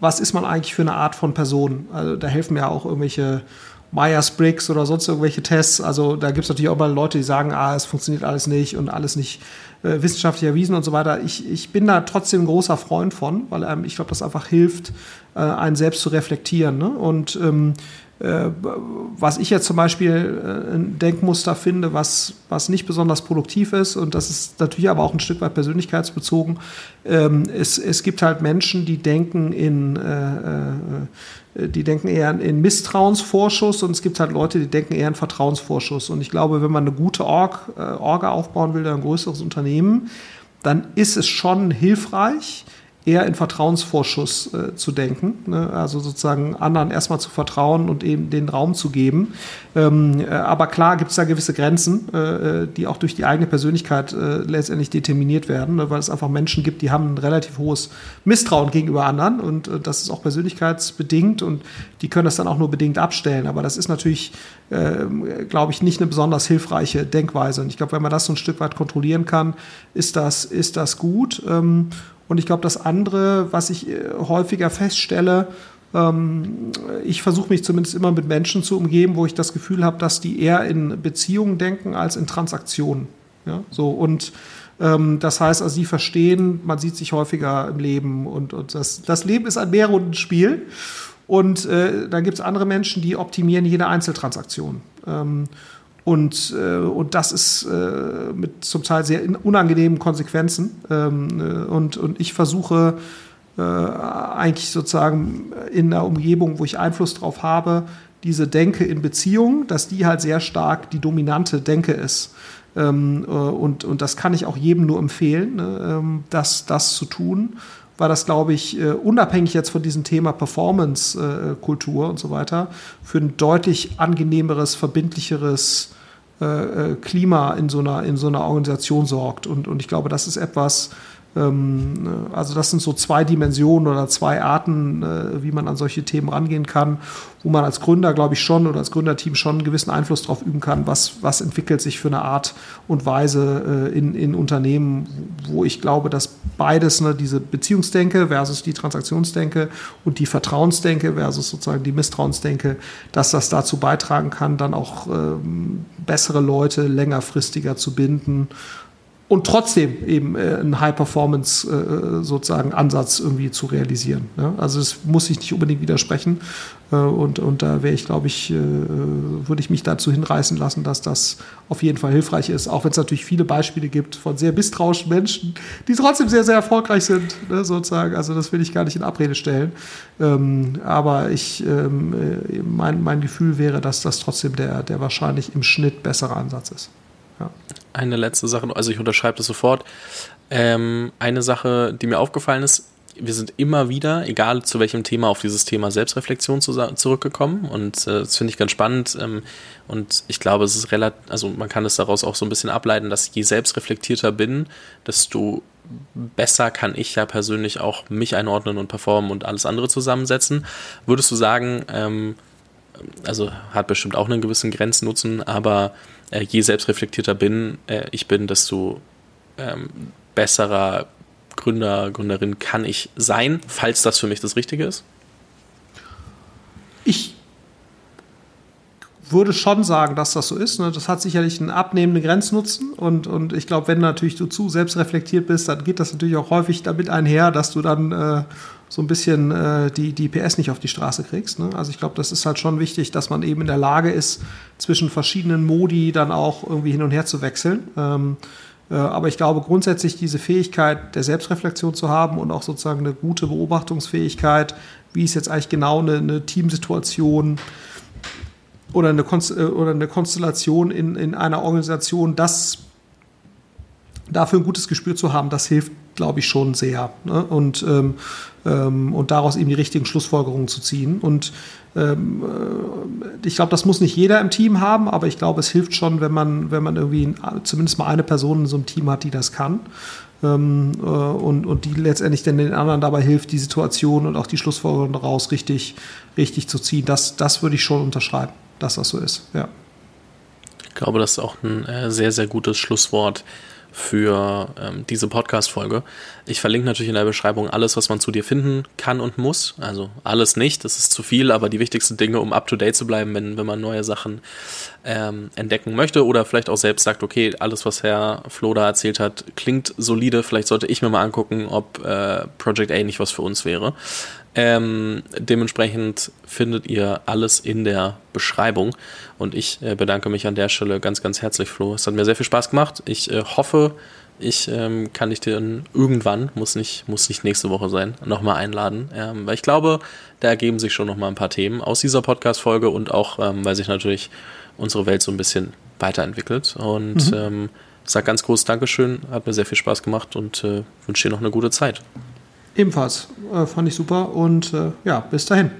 was ist man eigentlich für eine Art von Person. Also da helfen ja auch irgendwelche Myers-Briggs oder sonst irgendwelche Tests. Also da gibt es natürlich auch mal Leute, die sagen, ah, es funktioniert alles nicht und alles nicht äh, wissenschaftlich erwiesen und so weiter. Ich, ich bin da trotzdem ein großer Freund von, weil ähm, ich glaube, das einfach hilft, äh, einen selbst zu reflektieren. Ne? Und ähm, äh, was ich jetzt zum Beispiel äh, ein Denkmuster finde, was, was nicht besonders produktiv ist, und das ist natürlich aber auch ein Stück weit persönlichkeitsbezogen, ähm, es, es gibt halt Menschen, die denken in, äh, äh, die denken eher in Misstrauensvorschuss und es gibt halt Leute, die denken eher in Vertrauensvorschuss. Und ich glaube, wenn man eine gute Org, äh, Orga aufbauen will, ein größeres Unternehmen, dann ist es schon hilfreich, eher in Vertrauensvorschuss äh, zu denken. Ne? Also sozusagen anderen erstmal zu vertrauen und eben den Raum zu geben. Ähm, äh, aber klar gibt es da gewisse Grenzen, äh, äh, die auch durch die eigene Persönlichkeit äh, letztendlich determiniert werden, ne? weil es einfach Menschen gibt, die haben ein relativ hohes Misstrauen gegenüber anderen und äh, das ist auch persönlichkeitsbedingt und die können das dann auch nur bedingt abstellen. Aber das ist natürlich, ähm, glaube ich, nicht eine besonders hilfreiche Denkweise. Und ich glaube, wenn man das so ein Stück weit kontrollieren kann, ist das, ist das gut. Ähm, und ich glaube, das andere, was ich äh, häufiger feststelle, ähm, ich versuche mich zumindest immer mit Menschen zu umgeben, wo ich das Gefühl habe, dass die eher in Beziehungen denken als in Transaktionen. Ja, so und ähm, das heißt, also sie verstehen, man sieht sich häufiger im Leben und, und das, das Leben ist ein Mehrrundenspiel. Und äh, dann gibt es andere Menschen, die optimieren jede Einzeltransaktion. Ähm, und, äh, und das ist äh, mit zum Teil sehr unangenehmen Konsequenzen. Ähm, äh, und, und ich versuche äh, eigentlich sozusagen in einer Umgebung, wo ich Einfluss drauf habe, diese Denke in Beziehung, dass die halt sehr stark die dominante Denke ist. Ähm, äh, und, und das kann ich auch jedem nur empfehlen, ne, ähm, das, das zu tun weil das, glaube ich, äh, unabhängig jetzt von diesem Thema Performance-Kultur und so weiter, für ein deutlich angenehmeres, verbindlicheres äh, äh, Klima in so einer, in so einer Organisation sorgt. Und, und ich glaube, das ist etwas, also das sind so zwei Dimensionen oder zwei Arten, äh, wie man an solche Themen rangehen kann, wo man als Gründer, glaube ich, schon oder als Gründerteam schon einen gewissen Einfluss darauf üben kann, was, was entwickelt sich für eine Art und Weise äh, in, in Unternehmen, wo ich glaube, dass beides, ne, diese Beziehungsdenke versus die Transaktionsdenke und die Vertrauensdenke versus sozusagen die Misstrauensdenke, dass das dazu beitragen kann, dann auch ähm, bessere Leute längerfristiger zu binden und trotzdem eben äh, einen High-Performance äh, sozusagen Ansatz irgendwie zu realisieren. Ne? Also es muss sich nicht unbedingt widersprechen äh, und, und da wäre ich, glaube ich, äh, würde ich mich dazu hinreißen lassen, dass das auf jeden Fall hilfreich ist, auch wenn es natürlich viele Beispiele gibt von sehr misstrauischen Menschen, die trotzdem sehr, sehr erfolgreich sind, ne, sozusagen. Also das will ich gar nicht in Abrede stellen. Ähm, aber ich, ähm, äh, mein, mein Gefühl wäre, dass das trotzdem der, der wahrscheinlich im Schnitt bessere Ansatz ist. Eine letzte Sache, also ich unterschreibe das sofort. Ähm, eine Sache, die mir aufgefallen ist, wir sind immer wieder, egal zu welchem Thema, auf dieses Thema Selbstreflexion zu, zurückgekommen und äh, das finde ich ganz spannend ähm, und ich glaube, es ist relativ, also man kann es daraus auch so ein bisschen ableiten, dass je selbstreflektierter bin, desto besser kann ich ja persönlich auch mich einordnen und performen und alles andere zusammensetzen. Würdest du sagen, ähm, also hat bestimmt auch einen gewissen Grenznutzen, aber äh, je selbstreflektierter bin, äh, ich bin, desto ähm, besserer Gründer, Gründerin kann ich sein, falls das für mich das Richtige ist? Ich würde schon sagen, dass das so ist. Ne? Das hat sicherlich einen abnehmenden Grenznutzen und, und ich glaube, wenn natürlich du zu selbstreflektiert bist, dann geht das natürlich auch häufig damit einher, dass du dann äh, so ein bisschen äh, die, die PS nicht auf die Straße kriegst. Ne? Also ich glaube, das ist halt schon wichtig, dass man eben in der Lage ist, zwischen verschiedenen Modi dann auch irgendwie hin und her zu wechseln. Ähm, äh, aber ich glaube grundsätzlich diese Fähigkeit der Selbstreflexion zu haben und auch sozusagen eine gute Beobachtungsfähigkeit, wie ist jetzt eigentlich genau eine, eine Teamsituation oder eine, Konst äh, oder eine Konstellation in, in einer Organisation, das dafür ein gutes Gespür zu haben, das hilft, glaube ich, schon sehr. Ne? Und, ähm, ähm, und daraus eben die richtigen Schlussfolgerungen zu ziehen. Und ähm, äh, ich glaube, das muss nicht jeder im Team haben, aber ich glaube, es hilft schon, wenn man, wenn man irgendwie zumindest mal eine Person in so einem Team hat, die das kann. Ähm, äh, und, und die letztendlich dann den anderen dabei hilft, die Situation und auch die Schlussfolgerungen daraus richtig, richtig zu ziehen. Das, das würde ich schon unterschreiben, dass das so ist. Ja. Ich glaube, das ist auch ein äh, sehr, sehr gutes Schlusswort für ähm, diese Podcast-Folge. Ich verlinke natürlich in der Beschreibung alles, was man zu dir finden kann und muss. Also alles nicht, das ist zu viel, aber die wichtigsten Dinge, um up-to-date zu bleiben, wenn, wenn man neue Sachen ähm, entdecken möchte oder vielleicht auch selbst sagt, okay, alles, was Herr Flo da erzählt hat, klingt solide, vielleicht sollte ich mir mal angucken, ob äh, Project A nicht was für uns wäre. Ähm, dementsprechend findet ihr alles in der Beschreibung. Und ich äh, bedanke mich an der Stelle ganz, ganz herzlich, Flo. Es hat mir sehr viel Spaß gemacht. Ich äh, hoffe, ich ähm, kann dich dann irgendwann, muss nicht, muss nicht nächste Woche sein, nochmal einladen. Ähm, weil ich glaube, da ergeben sich schon nochmal ein paar Themen aus dieser Podcast-Folge und auch, ähm, weil sich natürlich unsere Welt so ein bisschen weiterentwickelt. Und mhm. ähm, sag ganz großes Dankeschön, hat mir sehr viel Spaß gemacht und äh, wünsche dir noch eine gute Zeit. Ebenfalls. Äh, fand ich super und äh, ja, bis dahin.